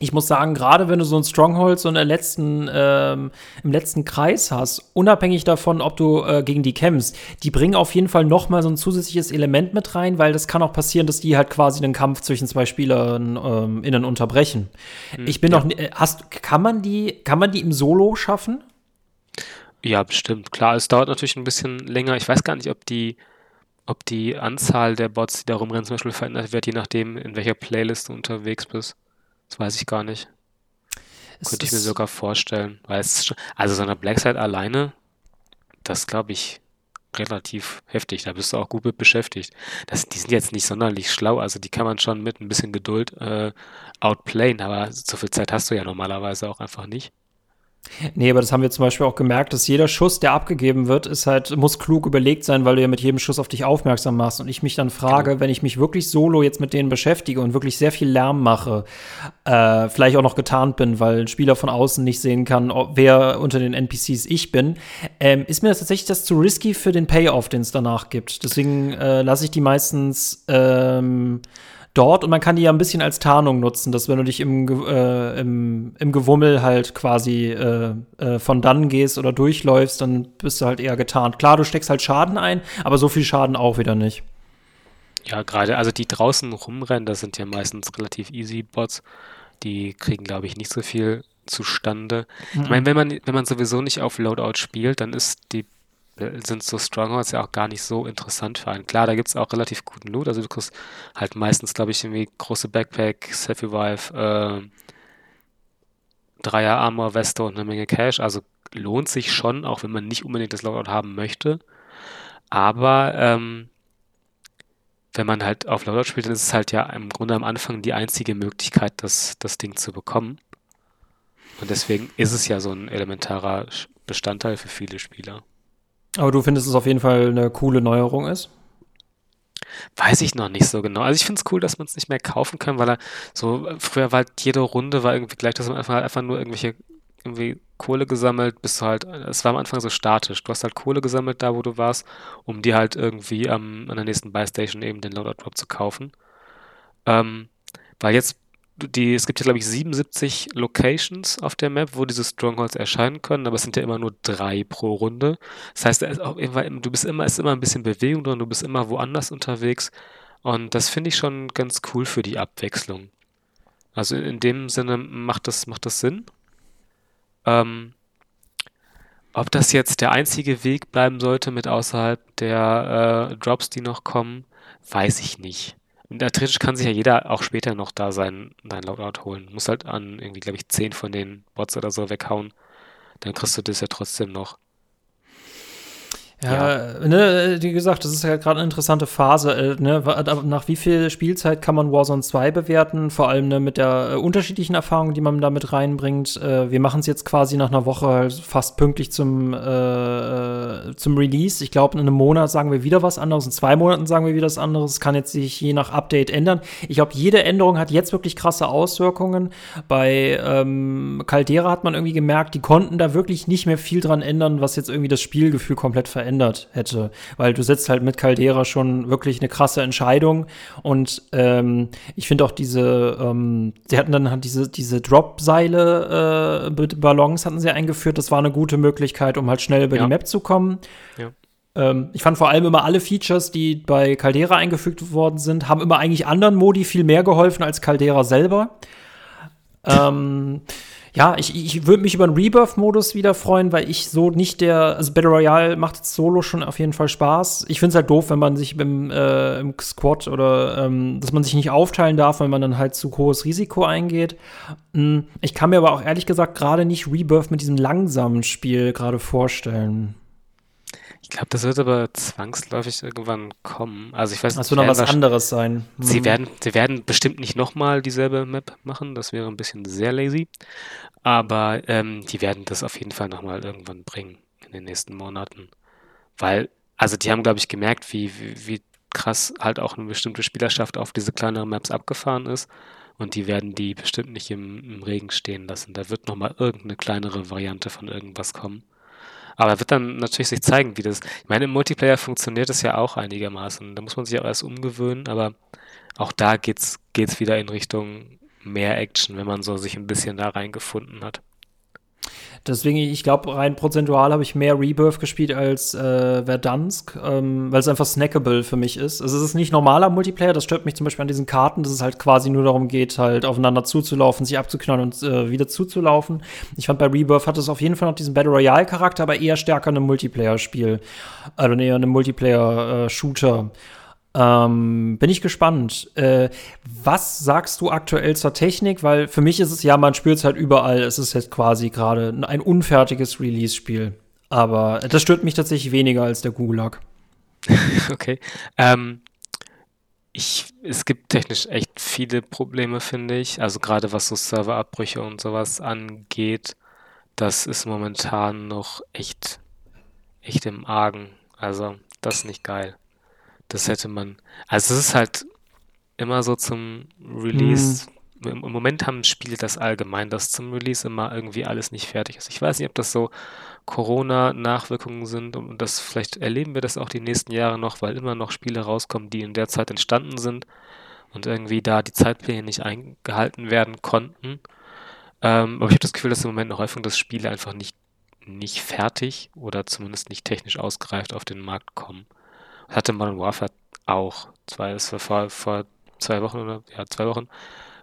ich muss sagen, gerade wenn du so ein Stronghold so in der letzten, ähm, im letzten Kreis hast, unabhängig davon, ob du äh, gegen die kämpfst, die bringen auf jeden Fall noch mal so ein zusätzliches Element mit rein, weil das kann auch passieren, dass die halt quasi den Kampf zwischen zwei Spielern ähm, innen unterbrechen. Hm, ich bin ja. noch, äh, hast, kann man die, kann man die im Solo schaffen? Ja, bestimmt. Klar, es dauert natürlich ein bisschen länger. Ich weiß gar nicht, ob die, ob die Anzahl der Bots, die da rumrennen, zum Beispiel verändert wird, je nachdem, in welcher Playlist du unterwegs bist. Das weiß ich gar nicht. Es Könnte ich mir sogar vorstellen. Weil es also so eine Blackside alleine, das glaube ich relativ heftig. Da bist du auch gut mit beschäftigt. Das, die sind jetzt nicht sonderlich schlau, also die kann man schon mit ein bisschen Geduld äh, outplayen, aber so viel Zeit hast du ja normalerweise auch einfach nicht. Nee, aber das haben wir zum Beispiel auch gemerkt, dass jeder Schuss, der abgegeben wird, ist halt, muss klug überlegt sein, weil du ja mit jedem Schuss auf dich aufmerksam machst. Und ich mich dann frage, genau. wenn ich mich wirklich solo jetzt mit denen beschäftige und wirklich sehr viel Lärm mache, äh, vielleicht auch noch getarnt bin, weil ein Spieler von außen nicht sehen kann, wer unter den NPCs ich bin, ähm, ist mir das tatsächlich das zu risky für den Payoff, den es danach gibt. Deswegen äh, lasse ich die meistens ähm, dort und man kann die ja ein bisschen als Tarnung nutzen, dass wenn du dich im, äh, im, im Gewummel halt quasi äh, äh, von dann gehst oder durchläufst, dann bist du halt eher getarnt. Klar, du steckst halt Schaden ein, aber so viel Schaden auch wieder nicht. Ja, gerade, also die draußen rumrennen, das sind ja meistens relativ easy Bots. Die kriegen, glaube ich, nicht so viel zustande. Mhm. Ich meine, wenn man, wenn man sowieso nicht auf Loadout spielt, dann ist die sind so Strongholds ja auch gar nicht so interessant für einen. Klar, da gibt es auch relativ guten Loot. Also du kriegst halt meistens, glaube ich, irgendwie große Backpack, Self-Revive, äh, Dreier Armor, Weste und eine Menge Cash. Also lohnt sich schon, auch wenn man nicht unbedingt das Loadout haben möchte. Aber ähm, wenn man halt auf Loadout spielt, dann ist es halt ja im Grunde am Anfang die einzige Möglichkeit, das, das Ding zu bekommen. Und deswegen ist es ja so ein elementarer Bestandteil für viele Spieler. Aber du findest es auf jeden Fall eine coole Neuerung ist? Weiß ich noch nicht so genau. Also ich finde es cool, dass man es nicht mehr kaufen kann, weil er so, früher war halt jede Runde war irgendwie gleich, dass man einfach, einfach nur irgendwelche irgendwie Kohle gesammelt, bist du halt, es war am Anfang so statisch. Du hast halt Kohle gesammelt da, wo du warst, um dir halt irgendwie ähm, an der nächsten Buy-Station eben den Loadout-Drop zu kaufen. Ähm, weil jetzt, die, es gibt ja, glaube ich, 77 Locations auf der Map, wo diese Strongholds erscheinen können, aber es sind ja immer nur drei pro Runde. Das heißt, du bist immer, ist immer ein bisschen Bewegung drin, du bist immer woanders unterwegs. Und das finde ich schon ganz cool für die Abwechslung. Also in dem Sinne macht das, macht das Sinn. Ähm, ob das jetzt der einzige Weg bleiben sollte mit außerhalb der äh, Drops, die noch kommen, weiß ich nicht. Theoretisch kann sich ja jeder auch später noch da sein, sein Loadout holen. Muss halt an irgendwie, glaube ich, 10 von den Bots oder so weghauen. Dann kriegst du das ja trotzdem noch. Ja, ja. Ne, wie gesagt, das ist ja gerade eine interessante Phase. Äh, ne? Nach wie viel Spielzeit kann man Warzone 2 bewerten? Vor allem ne, mit der äh, unterschiedlichen Erfahrung, die man damit reinbringt. Äh, wir machen es jetzt quasi nach einer Woche fast pünktlich zum, äh, zum Release. Ich glaube, in einem Monat sagen wir wieder was anderes, in zwei Monaten sagen wir wieder was anderes. Es kann jetzt sich je nach Update ändern. Ich glaube, jede Änderung hat jetzt wirklich krasse Auswirkungen. Bei ähm, Caldera hat man irgendwie gemerkt, die konnten da wirklich nicht mehr viel dran ändern, was jetzt irgendwie das Spielgefühl komplett verändert verändert hätte. Weil du setzt halt mit Caldera schon wirklich eine krasse Entscheidung. Und ähm, ich finde auch diese, ähm, sie hatten dann halt diese, diese Drop-Seile, äh, Ballons hatten sie eingeführt. Das war eine gute Möglichkeit, um halt schnell über ja. die Map zu kommen. Ja ähm, ich fand vor allem immer alle Features, die bei Caldera eingefügt worden sind, haben immer eigentlich anderen Modi viel mehr geholfen als Caldera selber. ähm, ja, ich, ich würde mich über einen Rebirth-Modus wieder freuen, weil ich so nicht der, also Battle Royale macht solo schon auf jeden Fall Spaß. Ich finde es halt doof, wenn man sich im, äh, im Squad oder ähm, dass man sich nicht aufteilen darf, weil man dann halt zu hohes Risiko eingeht. Hm, ich kann mir aber auch ehrlich gesagt gerade nicht Rebirth mit diesem langsamen Spiel gerade vorstellen. Ich glaube, das wird aber zwangsläufig irgendwann kommen. Also ich weiß nicht. Das wird noch was anderes sein. Mhm. Sie werden, sie werden bestimmt nicht nochmal dieselbe Map machen. Das wäre ein bisschen sehr lazy. Aber ähm, die werden das auf jeden Fall nochmal irgendwann bringen in den nächsten Monaten. Weil, also die haben, glaube ich, gemerkt, wie, wie, wie krass halt auch eine bestimmte Spielerschaft auf diese kleineren Maps abgefahren ist. Und die werden die bestimmt nicht im, im Regen stehen lassen. Da wird nochmal irgendeine kleinere Variante von irgendwas kommen. Aber wird dann natürlich sich zeigen, wie das. Ich meine, im Multiplayer funktioniert es ja auch einigermaßen. Da muss man sich auch erst umgewöhnen, aber auch da geht's, geht's wieder in Richtung mehr Action, wenn man so sich ein bisschen da reingefunden hat. Deswegen, ich glaube, rein prozentual habe ich mehr Rebirth gespielt als äh, Verdansk, ähm, weil es einfach snackable für mich ist. Also es ist nicht normaler Multiplayer, das stört mich zum Beispiel an diesen Karten, dass es halt quasi nur darum geht, halt aufeinander zuzulaufen, sich abzuknallen und äh, wieder zuzulaufen. Ich fand bei Rebirth hat es auf jeden Fall noch diesen Battle Royale-Charakter, aber eher stärker in Multiplayer-Spiel. Also eher in Multiplayer-Shooter. Äh, ähm, bin ich gespannt. Äh, was sagst du aktuell zur Technik? Weil für mich ist es ja, man spürt es halt überall. Es ist jetzt quasi gerade ein unfertiges Release-Spiel. Aber das stört mich tatsächlich weniger als der Gulag. [laughs] okay. Ähm, ich, es gibt technisch echt viele Probleme, finde ich. Also gerade was so Serverabbrüche und sowas angeht, das ist momentan noch echt, echt im Argen. Also das ist nicht geil. Das hätte man. Also es ist halt immer so zum Release. Hm. Im, Im Moment haben Spiele das allgemein, dass zum Release immer irgendwie alles nicht fertig ist. Ich weiß nicht, ob das so Corona-Nachwirkungen sind und das vielleicht erleben wir das auch die nächsten Jahre noch, weil immer noch Spiele rauskommen, die in der Zeit entstanden sind und irgendwie da die Zeitpläne nicht eingehalten werden konnten. Ähm, aber ich habe das Gefühl, dass im Moment noch häufig das Spiele einfach nicht, nicht fertig oder zumindest nicht technisch ausgereift auf den Markt kommen hatte Modern Warfare auch. Zwei, das war vor, vor zwei Wochen oder ja, zwei Wochen,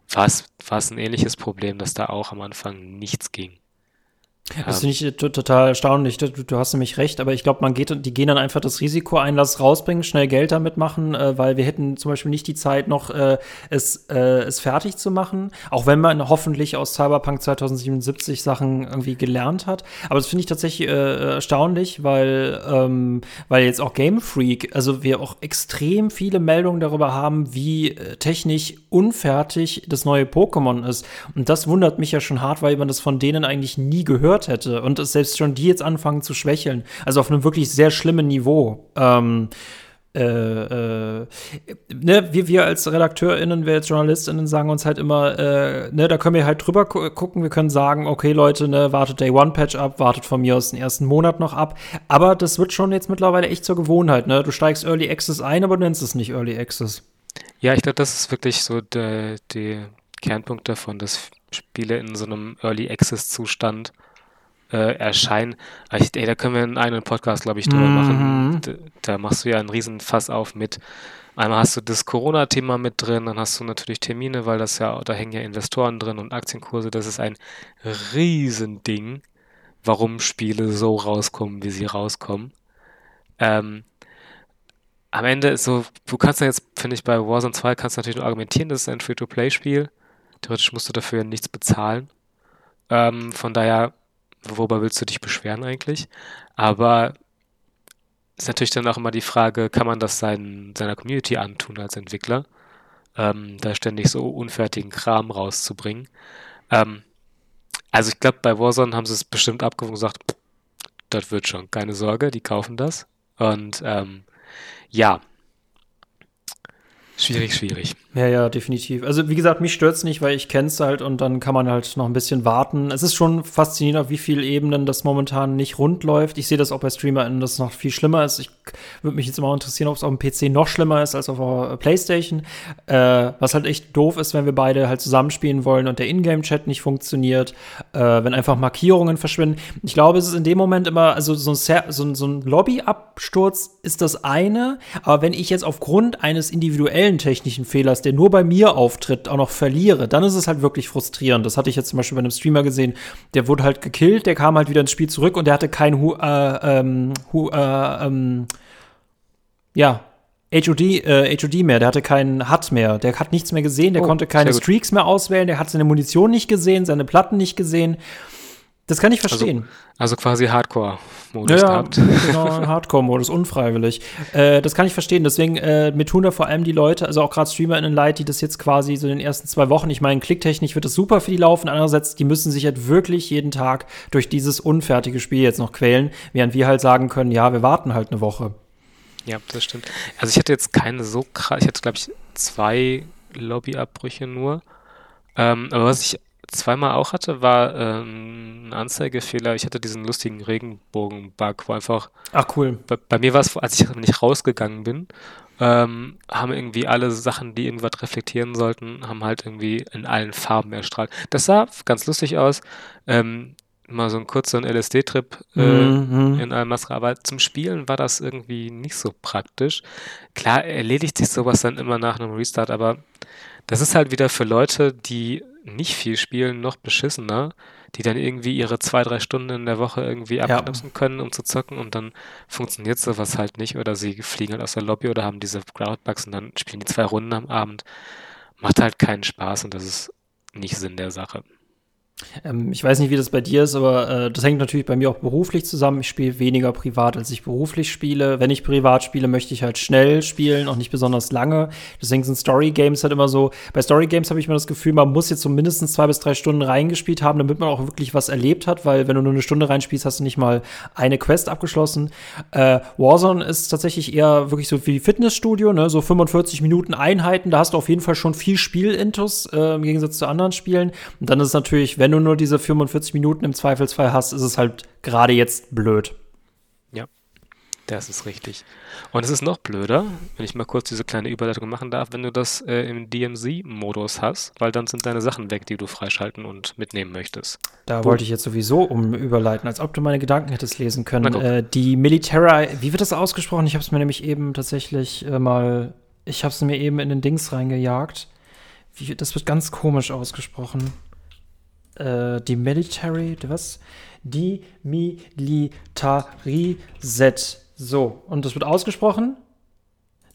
war es, ein ähnliches Problem, dass da auch am Anfang nichts ging. Das finde ich total erstaunlich. Du, du, hast nämlich recht, aber ich glaube, man geht, die gehen dann einfach das Risiko ein, lass rausbringen, schnell Geld damit machen, äh, weil wir hätten zum Beispiel nicht die Zeit, noch äh, es, äh, es fertig zu machen, auch wenn man hoffentlich aus Cyberpunk 2077 Sachen irgendwie gelernt hat. Aber das finde ich tatsächlich äh, erstaunlich, weil, ähm, weil jetzt auch Game Freak, also wir auch extrem viele Meldungen darüber haben, wie äh, technisch unfertig das neue Pokémon ist. Und das wundert mich ja schon hart, weil man das von denen eigentlich nie gehört gehört hätte und es selbst schon die jetzt anfangen zu schwächeln. Also auf einem wirklich sehr schlimmen Niveau. Ähm, äh, äh, ne, wir, wir als RedakteurInnen, wir als JournalistInnen sagen uns halt immer, äh, ne, da können wir halt drüber gu gucken, wir können sagen, okay, Leute, ne, wartet Day One Patch ab, wartet von mir aus den ersten Monat noch ab. Aber das wird schon jetzt mittlerweile echt zur Gewohnheit, ne? Du steigst Early Access ein, aber du nennst es nicht Early Access. Ja, ich glaube, das ist wirklich so der, der Kernpunkt davon, dass Spiele in so einem Early Access Zustand äh, erscheinen. Ich, ey, da können wir einen eigenen Podcast, glaube ich, drüber mhm. machen. Da, da, machst du ja einen riesen Fass auf mit. Einmal hast du das Corona-Thema mit drin, dann hast du natürlich Termine, weil das ja, da hängen ja Investoren drin und Aktienkurse. Das ist ein Riesending, warum Spiele so rauskommen, wie sie rauskommen. Ähm, am Ende ist so, du kannst ja jetzt, finde ich, bei Warzone 2 kannst du natürlich nur argumentieren, das ist ein Free-to-Play-Spiel. Theoretisch musst du dafür nichts bezahlen. Ähm, von daher worüber willst du dich beschweren eigentlich? Aber ist natürlich dann auch immer die Frage, kann man das sein, seiner Community antun als Entwickler, ähm, da ständig so unfertigen Kram rauszubringen. Ähm, also ich glaube, bei Warzone haben sie es bestimmt abgewogen und gesagt, das wird schon, keine Sorge, die kaufen das. Und ähm, ja, schwierig, schwierig. Ja, ja, definitiv. Also wie gesagt, mich stört es nicht, weil ich es halt und dann kann man halt noch ein bisschen warten. Es ist schon faszinierend, auf wie vielen Ebenen das momentan nicht rund läuft. Ich sehe das auch bei StreamerInnen, dass es noch viel schlimmer ist. Ich würde mich jetzt immer interessieren, ob es auf dem PC noch schlimmer ist als auf der Playstation. Äh, was halt echt doof ist, wenn wir beide halt zusammenspielen wollen und der Ingame-Chat nicht funktioniert, äh, wenn einfach Markierungen verschwinden. Ich glaube, es ist in dem Moment immer, also so ein, so ein, so ein Lobby-Absturz ist das eine, aber wenn ich jetzt aufgrund eines individuellen technischen Fehlers der nur bei mir auftritt, auch noch verliere, dann ist es halt wirklich frustrierend. Das hatte ich jetzt zum Beispiel bei einem Streamer gesehen, der wurde halt gekillt, der kam halt wieder ins Spiel zurück und der hatte kein Hu, äh, ähm, Hu, äh, ähm, ja, HOD, äh, HOD mehr, der hatte keinen HUD mehr, der hat nichts mehr gesehen, der oh, konnte keine Streaks mehr auswählen, der hat seine Munition nicht gesehen, seine Platten nicht gesehen. Das kann ich also, verstehen. Also, also quasi Hardcore-Modus ja, gehabt. Genau, Hardcore-Modus, unfreiwillig. Äh, das kann ich verstehen. Deswegen, äh, mir tun da vor allem die Leute, also auch gerade StreamerInnen leid, die das jetzt quasi so in den ersten zwei Wochen, ich meine, klicktechnisch wird das super für die laufen. Andererseits, die müssen sich halt wirklich jeden Tag durch dieses unfertige Spiel jetzt noch quälen, während wir halt sagen können, ja, wir warten halt eine Woche. Ja, das stimmt. Also ich hatte jetzt keine so krass, ich hatte glaube ich zwei Lobbyabbrüche nur. Ähm, aber was ich zweimal auch hatte, war ähm, ein Anzeigefehler. Ich hatte diesen lustigen Regenbogen-Bug, wo einfach. Ach, cool. Bei, bei, mir war es, als ich nicht rausgegangen bin, ähm, haben irgendwie alle Sachen, die irgendwas reflektieren sollten, haben halt irgendwie in allen Farben erstrahlt. Das sah ganz lustig aus. Ähm, mal so ein kurzer LSD-Trip äh, mhm. in allem Maske, aber zum Spielen war das irgendwie nicht so praktisch. Klar erledigt sich sowas dann immer nach einem Restart, aber das ist halt wieder für Leute, die nicht viel spielen, noch beschissener, die dann irgendwie ihre zwei, drei Stunden in der Woche irgendwie abknipsen ja. können, um zu zocken und dann funktioniert sowas halt nicht oder sie fliegen halt aus der Lobby oder haben diese Crowdbugs und dann spielen die zwei Runden am Abend. Macht halt keinen Spaß und das ist nicht Sinn der Sache. Ähm, ich weiß nicht, wie das bei dir ist, aber äh, das hängt natürlich bei mir auch beruflich zusammen. Ich spiele weniger privat, als ich beruflich spiele. Wenn ich privat spiele, möchte ich halt schnell spielen, auch nicht besonders lange. Deswegen sind Story Games halt immer so. Bei Story Games habe ich immer das Gefühl, man muss jetzt so mindestens zwei bis drei Stunden reingespielt haben, damit man auch wirklich was erlebt hat, weil wenn du nur eine Stunde reinspielst, hast du nicht mal eine Quest abgeschlossen. Äh, Warzone ist tatsächlich eher wirklich so wie Fitnessstudio, ne? so 45 Minuten Einheiten. Da hast du auf jeden Fall schon viel Spiel-Intus äh, im Gegensatz zu anderen Spielen. Und dann ist es natürlich, wenn wenn du nur diese 45 Minuten im Zweifelsfall hast, ist es halt gerade jetzt blöd. Ja, das ist richtig. Und es ist noch blöder, wenn ich mal kurz diese kleine Überleitung machen darf, wenn du das äh, im DMZ-Modus hast, weil dann sind deine Sachen weg, die du freischalten und mitnehmen möchtest. Da Gut. wollte ich jetzt sowieso um überleiten, als ob du meine Gedanken hättest lesen können. Äh, die Military, wie wird das ausgesprochen? Ich habe es mir nämlich eben tatsächlich äh, mal, ich habe es mir eben in den Dings reingejagt. Wie, das wird ganz komisch ausgesprochen äh, die Military, was? Die Militariset. So, und das wird ausgesprochen.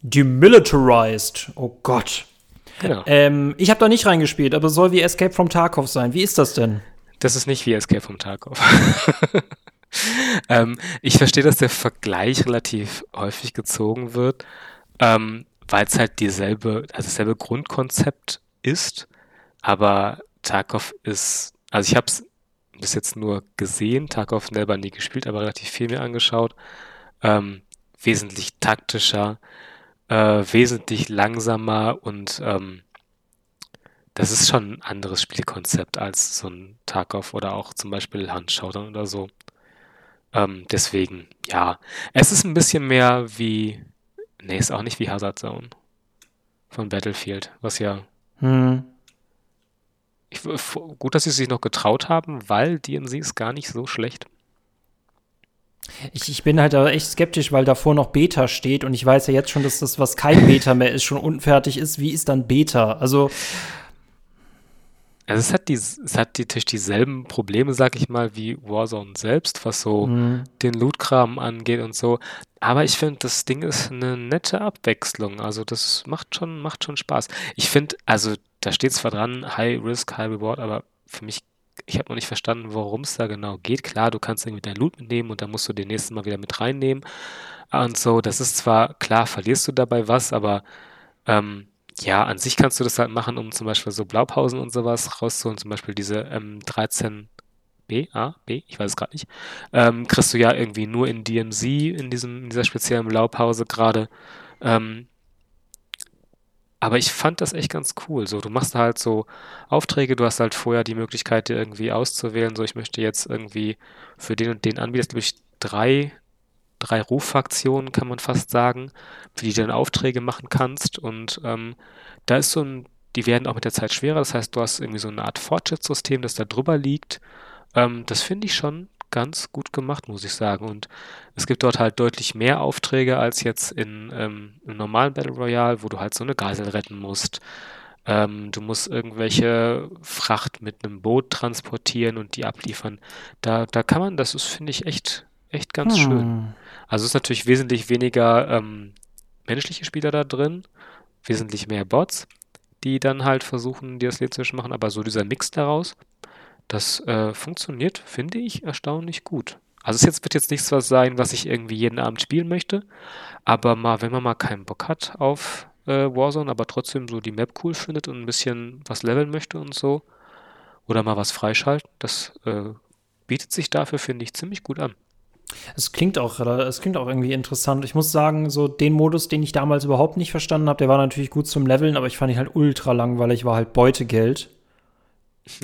Demilitarized. Oh Gott. Genau. Ähm, ich habe da nicht reingespielt, aber es soll wie Escape from Tarkov sein. Wie ist das denn? Das ist nicht wie Escape from Tarkov. [laughs] ähm, ich verstehe, dass der Vergleich relativ häufig gezogen wird, ähm, weil es halt dieselbe, also dasselbe Grundkonzept ist, aber Tarkov ist, also ich habe es bis jetzt nur gesehen, Tarkov selber nie gespielt, aber relativ viel mir angeschaut. Ähm, wesentlich taktischer, äh, wesentlich langsamer und ähm, das ist schon ein anderes Spielkonzept als so ein Tarkov oder auch zum Beispiel Handshowdown oder so. Ähm, deswegen, ja. Es ist ein bisschen mehr wie. Nee, ist auch nicht wie Hazard Zone von Battlefield, was ja. Hm. Ich, gut, dass sie sich noch getraut haben, weil DNC ist gar nicht so schlecht. Ich, ich bin halt echt skeptisch, weil davor noch Beta steht und ich weiß ja jetzt schon, dass das, was kein Beta mehr ist, schon unfertig ist. Wie ist dann Beta? Also. Also es hat, die, es hat die, dieselben Probleme, sag ich mal, wie Warzone selbst, was so mhm. den Loot-Kram angeht und so. Aber ich finde, das Ding ist eine nette Abwechslung. Also das macht schon, macht schon Spaß. Ich finde, also da steht zwar dran, High Risk, High Reward, aber für mich, ich habe noch nicht verstanden, worum es da genau geht. Klar, du kannst irgendwie dein Loot mitnehmen und dann musst du den nächsten Mal wieder mit reinnehmen. Und so, das ist zwar, klar, verlierst du dabei was, aber ähm, ja, an sich kannst du das halt machen, um zum Beispiel so Blaupausen und sowas rauszuholen, zum Beispiel diese ähm, 13 B, A, B, ich weiß es gerade nicht, ähm, kriegst du ja irgendwie nur in DMZ, in, diesem, in dieser speziellen Blaupause gerade. Ähm, aber ich fand das echt ganz cool. So, du machst halt so Aufträge, du hast halt vorher die Möglichkeit, dir irgendwie auszuwählen, so ich möchte jetzt irgendwie für den und den Anbieter, glaube ich, drei drei Ruffraktionen, kann man fast sagen, für die du dann Aufträge machen kannst. Und ähm, da ist so ein, die werden auch mit der Zeit schwerer. Das heißt, du hast irgendwie so eine Art Fortschrittssystem, das da drüber liegt. Ähm, das finde ich schon ganz gut gemacht, muss ich sagen. Und es gibt dort halt deutlich mehr Aufträge als jetzt in, ähm, im normalen Battle Royale, wo du halt so eine Geisel retten musst. Ähm, du musst irgendwelche Fracht mit einem Boot transportieren und die abliefern. Da, da kann man, das ist, finde ich, echt, echt ganz hm. schön. Also es ist natürlich wesentlich weniger ähm, menschliche Spieler da drin, wesentlich mehr Bots, die dann halt versuchen, dir das Leben zu machen, aber so dieser Mix daraus, das äh, funktioniert, finde ich, erstaunlich gut. Also es jetzt, wird jetzt nichts was sein, was ich irgendwie jeden Abend spielen möchte, aber mal, wenn man mal keinen Bock hat auf äh, Warzone, aber trotzdem so die Map cool findet und ein bisschen was leveln möchte und so, oder mal was freischalten, das äh, bietet sich dafür, finde ich, ziemlich gut an. Es klingt auch, es klingt auch irgendwie interessant. Ich muss sagen, so den Modus, den ich damals überhaupt nicht verstanden habe, der war natürlich gut zum Leveln, aber ich fand ihn halt ultra langweilig, war halt Beutegeld.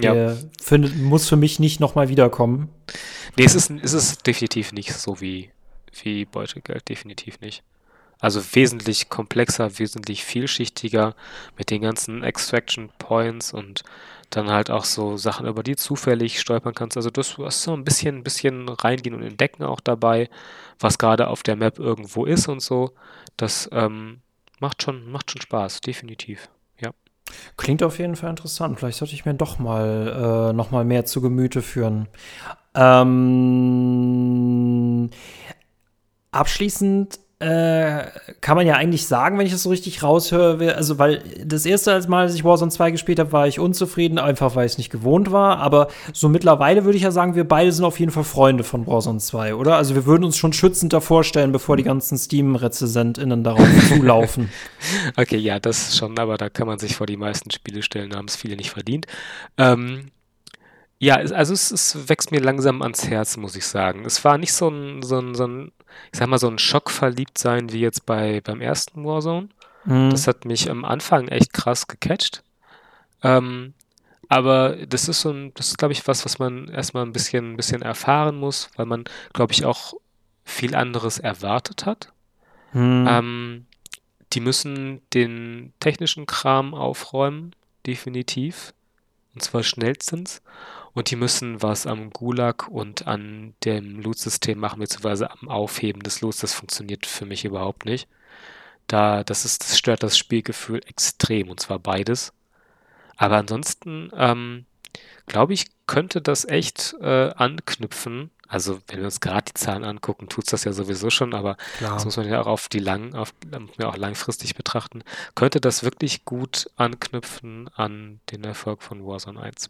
Ja. Der findet, muss für mich nicht nochmal wiederkommen. Nee, es ist, es ist definitiv nicht so wie, wie Beutegeld, definitiv nicht. Also wesentlich komplexer, wesentlich vielschichtiger mit den ganzen Extraction Points und dann halt auch so Sachen, über die zufällig stolpern kannst. Also du hast so ein bisschen, ein bisschen reingehen und entdecken auch dabei, was gerade auf der Map irgendwo ist und so. Das ähm, macht, schon, macht schon Spaß, definitiv. Klingt auf jeden Fall interessant. Vielleicht sollte ich mir doch mal äh, noch mal mehr zu Gemüte führen. Ähm, abschließend äh, kann man ja eigentlich sagen, wenn ich das so richtig raushöre, also weil das erste Mal, als ich Warzone 2 gespielt habe, war ich unzufrieden, einfach weil ich es nicht gewohnt war, aber so mittlerweile würde ich ja sagen, wir beide sind auf jeden Fall Freunde von Warzone 2, oder? Also wir würden uns schon schützend davor stellen, bevor die ganzen Steam-RezensentInnen darauf [laughs] zulaufen. Okay, ja, das schon, aber da kann man sich vor die meisten Spiele stellen, da haben es viele nicht verdient. Ähm, ja, also es, es, wächst mir langsam ans Herz, muss ich sagen. Es war nicht so ein, so ein, so ein ich sag mal, so ein Schockverliebtsein wie jetzt bei, beim ersten Warzone. Mhm. Das hat mich am Anfang echt krass gecatcht. Ähm, aber das ist so ein, das ist, glaube ich, was, was man erstmal ein bisschen, ein bisschen erfahren muss, weil man, glaube ich, auch viel anderes erwartet hat. Mhm. Ähm, die müssen den technischen Kram aufräumen, definitiv. Und zwar schnellstens. Und die müssen was am Gulag und an dem Loot-System machen, beziehungsweise am Aufheben des Loots. Das funktioniert für mich überhaupt nicht. Da, das ist, das stört das Spielgefühl extrem, und zwar beides. Aber ansonsten, ähm, glaube ich, könnte das echt äh, anknüpfen. Also, wenn wir uns gerade die Zahlen angucken, tut es das ja sowieso schon, aber Klar. das muss man ja auch auf die lang, auf, ja auch langfristig betrachten. Könnte das wirklich gut anknüpfen an den Erfolg von Warzone 1?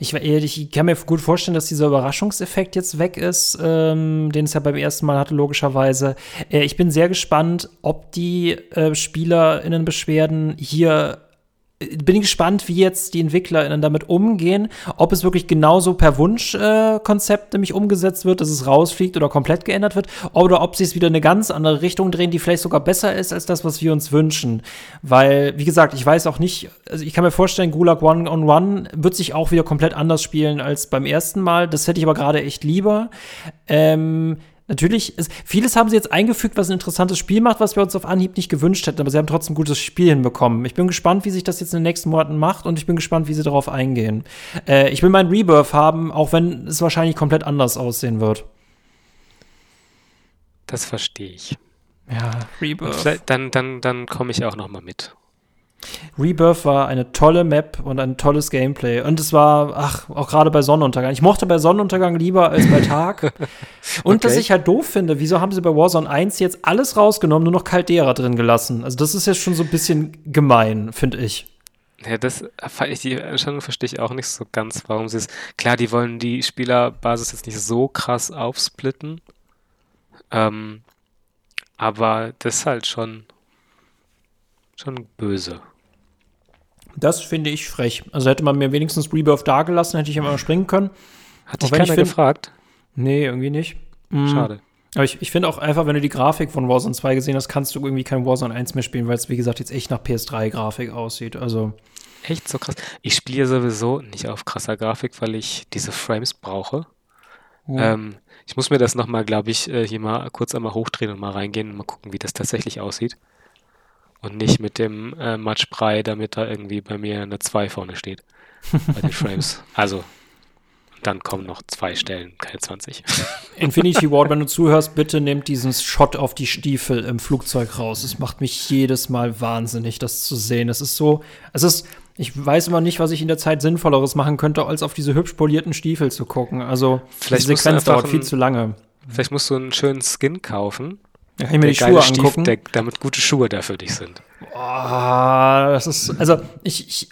Ich, ich, kann mir gut vorstellen, dass dieser Überraschungseffekt jetzt weg ist, ähm, den es ja beim ersten Mal hatte, logischerweise. Äh, ich bin sehr gespannt, ob die äh, SpielerInnenbeschwerden hier bin ich gespannt, wie jetzt die EntwicklerInnen damit umgehen, ob es wirklich genauso per Wunschkonzept äh, nämlich umgesetzt wird, dass es rausfliegt oder komplett geändert wird, oder ob sie es wieder in eine ganz andere Richtung drehen, die vielleicht sogar besser ist als das, was wir uns wünschen. Weil, wie gesagt, ich weiß auch nicht, also ich kann mir vorstellen, Gulag One on One wird sich auch wieder komplett anders spielen als beim ersten Mal. Das hätte ich aber gerade echt lieber. Ähm, Natürlich, ist, vieles haben sie jetzt eingefügt, was ein interessantes Spiel macht, was wir uns auf Anhieb nicht gewünscht hätten, aber sie haben trotzdem ein gutes Spiel hinbekommen. Ich bin gespannt, wie sich das jetzt in den nächsten Monaten macht und ich bin gespannt, wie sie darauf eingehen. Äh, ich will meinen Rebirth haben, auch wenn es wahrscheinlich komplett anders aussehen wird. Das verstehe ich. Ja, Rebirth. Dann, dann, dann komme ich auch noch mal mit. Rebirth war eine tolle Map und ein tolles Gameplay. Und es war, ach, auch gerade bei Sonnenuntergang. Ich mochte bei Sonnenuntergang lieber als bei Tag. [laughs] und okay. dass ich halt doof finde, wieso haben sie bei Warzone 1 jetzt alles rausgenommen, nur noch Caldera drin gelassen? Also, das ist jetzt schon so ein bisschen gemein, finde ich. Ja, das ich die Entscheidung verstehe ich auch nicht so ganz, warum sie es. Klar, die wollen die Spielerbasis jetzt nicht so krass aufsplitten. Ähm, aber das ist halt schon, schon böse. Das finde ich frech. Also hätte man mir wenigstens Rebirth dagelassen, hätte ich immer springen können. Hat dich keiner find, gefragt? Nee, irgendwie nicht. Mhm. Schade. Aber ich, ich finde auch einfach, wenn du die Grafik von Warzone 2 gesehen hast, kannst du irgendwie kein Warzone 1 mehr spielen, weil es, wie gesagt, jetzt echt nach PS3-Grafik aussieht. Also. Echt so krass. Ich spiele sowieso nicht auf krasser Grafik, weil ich diese Frames brauche. Mhm. Ähm, ich muss mir das nochmal, glaube ich, äh, hier mal kurz einmal hochdrehen und mal reingehen und mal gucken, wie das tatsächlich aussieht und nicht mit dem äh, Matschbrei, damit da irgendwie bei mir eine 2 vorne steht. [laughs] bei den Frames. Also, dann kommen noch zwei Stellen, keine 20. [laughs] Infinity Ward, wenn du zuhörst, bitte nehmt diesen Shot auf die Stiefel im Flugzeug raus. Es macht mich jedes Mal wahnsinnig, das zu sehen. Es ist so, es ist, ich weiß immer nicht, was ich in der Zeit Sinnvolleres machen könnte, als auf diese hübsch polierten Stiefel zu gucken. Also, Vielleicht die Sequenz dauert viel zu lange. Vielleicht musst du einen schönen Skin kaufen da kann ich mir die Schuhe angucken. Der, damit gute Schuhe da für dich sind. Oh, das ist, also ich, ich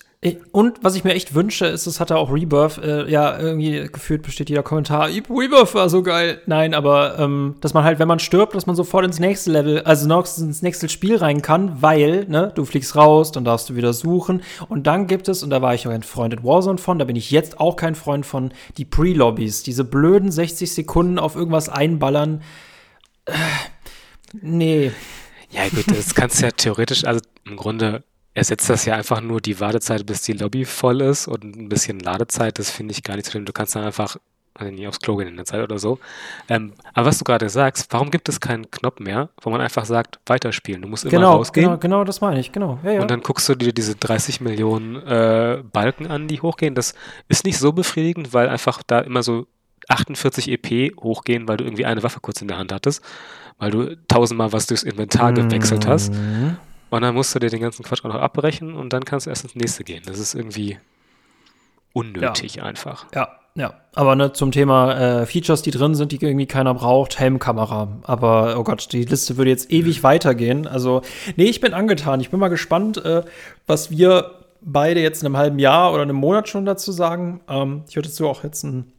und was ich mir echt wünsche, ist, es hatte auch Rebirth, äh, ja, irgendwie gefühlt besteht jeder Kommentar, Rebirth war so geil. Nein, aber ähm, dass man halt, wenn man stirbt, dass man sofort ins nächste Level, also noch ins nächste Spiel rein kann, weil, ne, du fliegst raus, dann darfst du wieder suchen. Und dann gibt es, und da war ich auch ein Freund in Warzone von, da bin ich jetzt auch kein Freund von, die Pre-Lobbys, diese blöden 60 Sekunden auf irgendwas einballern. Äh, Nee. Ja, gut, das kannst du ja theoretisch, also im Grunde ersetzt das ja einfach nur die Wartezeit, bis die Lobby voll ist und ein bisschen Ladezeit, das finde ich gar nicht so schlimm. Du kannst dann einfach also nicht aufs Klo gehen in der Zeit oder so. Ähm, aber was du gerade sagst, warum gibt es keinen Knopf mehr, wo man einfach sagt, weiterspielen? Du musst immer genau, rausgehen. Genau, genau, das meine ich, genau. Ja, ja. Und dann guckst du dir diese 30 Millionen äh, Balken an, die hochgehen. Das ist nicht so befriedigend, weil einfach da immer so 48 EP hochgehen, weil du irgendwie eine Waffe kurz in der Hand hattest weil du tausendmal was durchs Inventar gewechselt hast. Mhm. Und dann musst du dir den ganzen Quatsch auch noch abbrechen und dann kannst du erst ins nächste gehen. Das ist irgendwie unnötig ja. einfach. Ja, ja. Aber ne, zum Thema äh, Features, die drin sind, die irgendwie keiner braucht, Helmkamera. Aber oh Gott, die Liste würde jetzt ewig weitergehen. Also, nee, ich bin angetan. Ich bin mal gespannt, äh, was wir beide jetzt in einem halben Jahr oder einem Monat schon dazu sagen. Ähm, ich würde dazu auch jetzt ein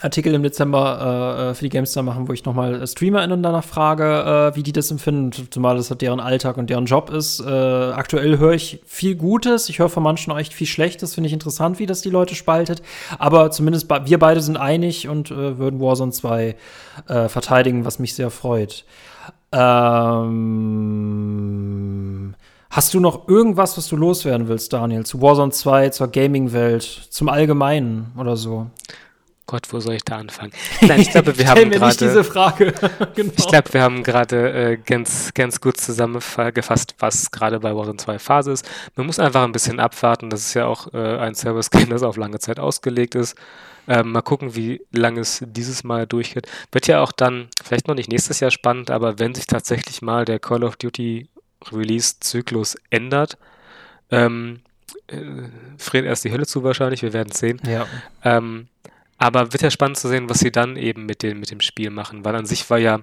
Artikel im Dezember äh, äh für die GameStar machen, wo ich nochmal StreamerInnen danach frage, äh, wie die das empfinden, zumal das halt deren Alltag und deren Job ist. Äh, aktuell höre ich viel Gutes, ich höre von manchen auch echt viel Schlechtes, finde ich interessant, wie das die Leute spaltet. Aber zumindest wir beide sind einig und äh, würden Warzone 2 äh, verteidigen, was mich sehr freut. Ähm Hast du noch irgendwas, was du loswerden willst, Daniel, zu Warzone 2, zur Gaming-Welt, zum Allgemeinen oder so? Gott, wo soll ich da anfangen? Nein, ich glaube, [laughs] wir haben gerade. diese Frage. [laughs] genau. Ich glaube, wir haben gerade äh, ganz, ganz gut zusammengefasst, was gerade bei Warzone 2 Phase ist. Man muss einfach ein bisschen abwarten. Das ist ja auch äh, ein Service-Game, das auf lange Zeit ausgelegt ist. Ähm, mal gucken, wie lange es dieses Mal durchgeht. Wird ja auch dann, vielleicht noch nicht nächstes Jahr spannend, aber wenn sich tatsächlich mal der Call of Duty Release-Zyklus ändert, ähm, äh, friert erst die Hölle zu wahrscheinlich, wir werden es sehen. Ja. Ähm, aber wird ja spannend zu sehen, was sie dann eben mit dem, mit dem Spiel machen, weil an sich war ja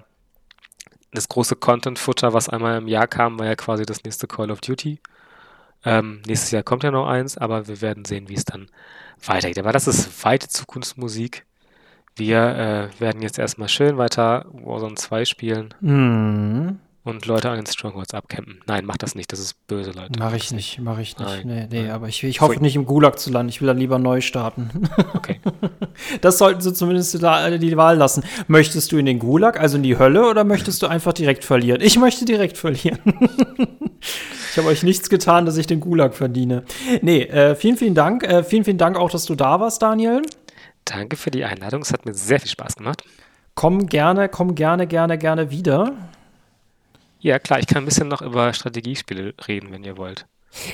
das große Content-Futter, was einmal im Jahr kam, war ja quasi das nächste Call of Duty. Ähm, nächstes Jahr kommt ja noch eins, aber wir werden sehen, wie es dann weitergeht. Aber das ist weite Zukunftsmusik. Wir äh, werden jetzt erstmal schön weiter Warzone 2 spielen. Mhm. Und Leute an den Strongholds abcampen. Nein, mach das nicht, das ist böse, Leute. Mach ich nicht, mach ich nicht. Nein, nee, nee, nein. aber ich, ich hoffe Pfui. nicht im Gulag zu landen. Ich will dann lieber neu starten. [laughs] Okay. Das sollten sie zumindest die, die Wahl lassen. Möchtest du in den Gulag, also in die Hölle, oder möchtest du einfach direkt verlieren? Ich möchte direkt verlieren. [laughs] ich habe euch nichts getan, dass ich den Gulag verdiene. Nee, äh, vielen, vielen Dank. Äh, vielen, vielen Dank auch, dass du da warst, Daniel. Danke für die Einladung. Es hat mir sehr viel Spaß gemacht. Komm gerne, komm gerne, gerne, gerne wieder. Ja, klar, ich kann ein bisschen noch über Strategiespiele reden, wenn ihr wollt.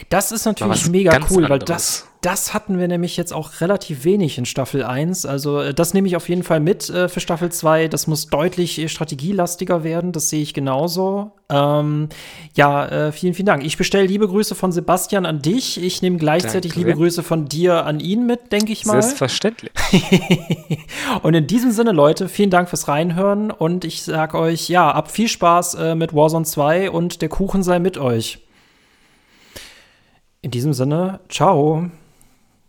Das ist natürlich mega cool, weil anderes. das, das hatten wir nämlich jetzt auch relativ wenig in Staffel 1. Also äh, das nehme ich auf jeden Fall mit äh, für Staffel 2. Das muss deutlich äh, strategielastiger werden, das sehe ich genauso. Ähm, ja, äh, vielen, vielen Dank. Ich bestelle liebe Grüße von Sebastian an dich. Ich nehme gleichzeitig Danke liebe. Grüße von dir an ihn mit, denke ich mal. Selbstverständlich. [laughs] Und in diesem Sinne, Leute, vielen Dank fürs Reinhören und ich sag euch, ja, ab viel Spaß äh, mit Warzone 2 und der Kuchen sei mit euch. In diesem Sinne, ciao.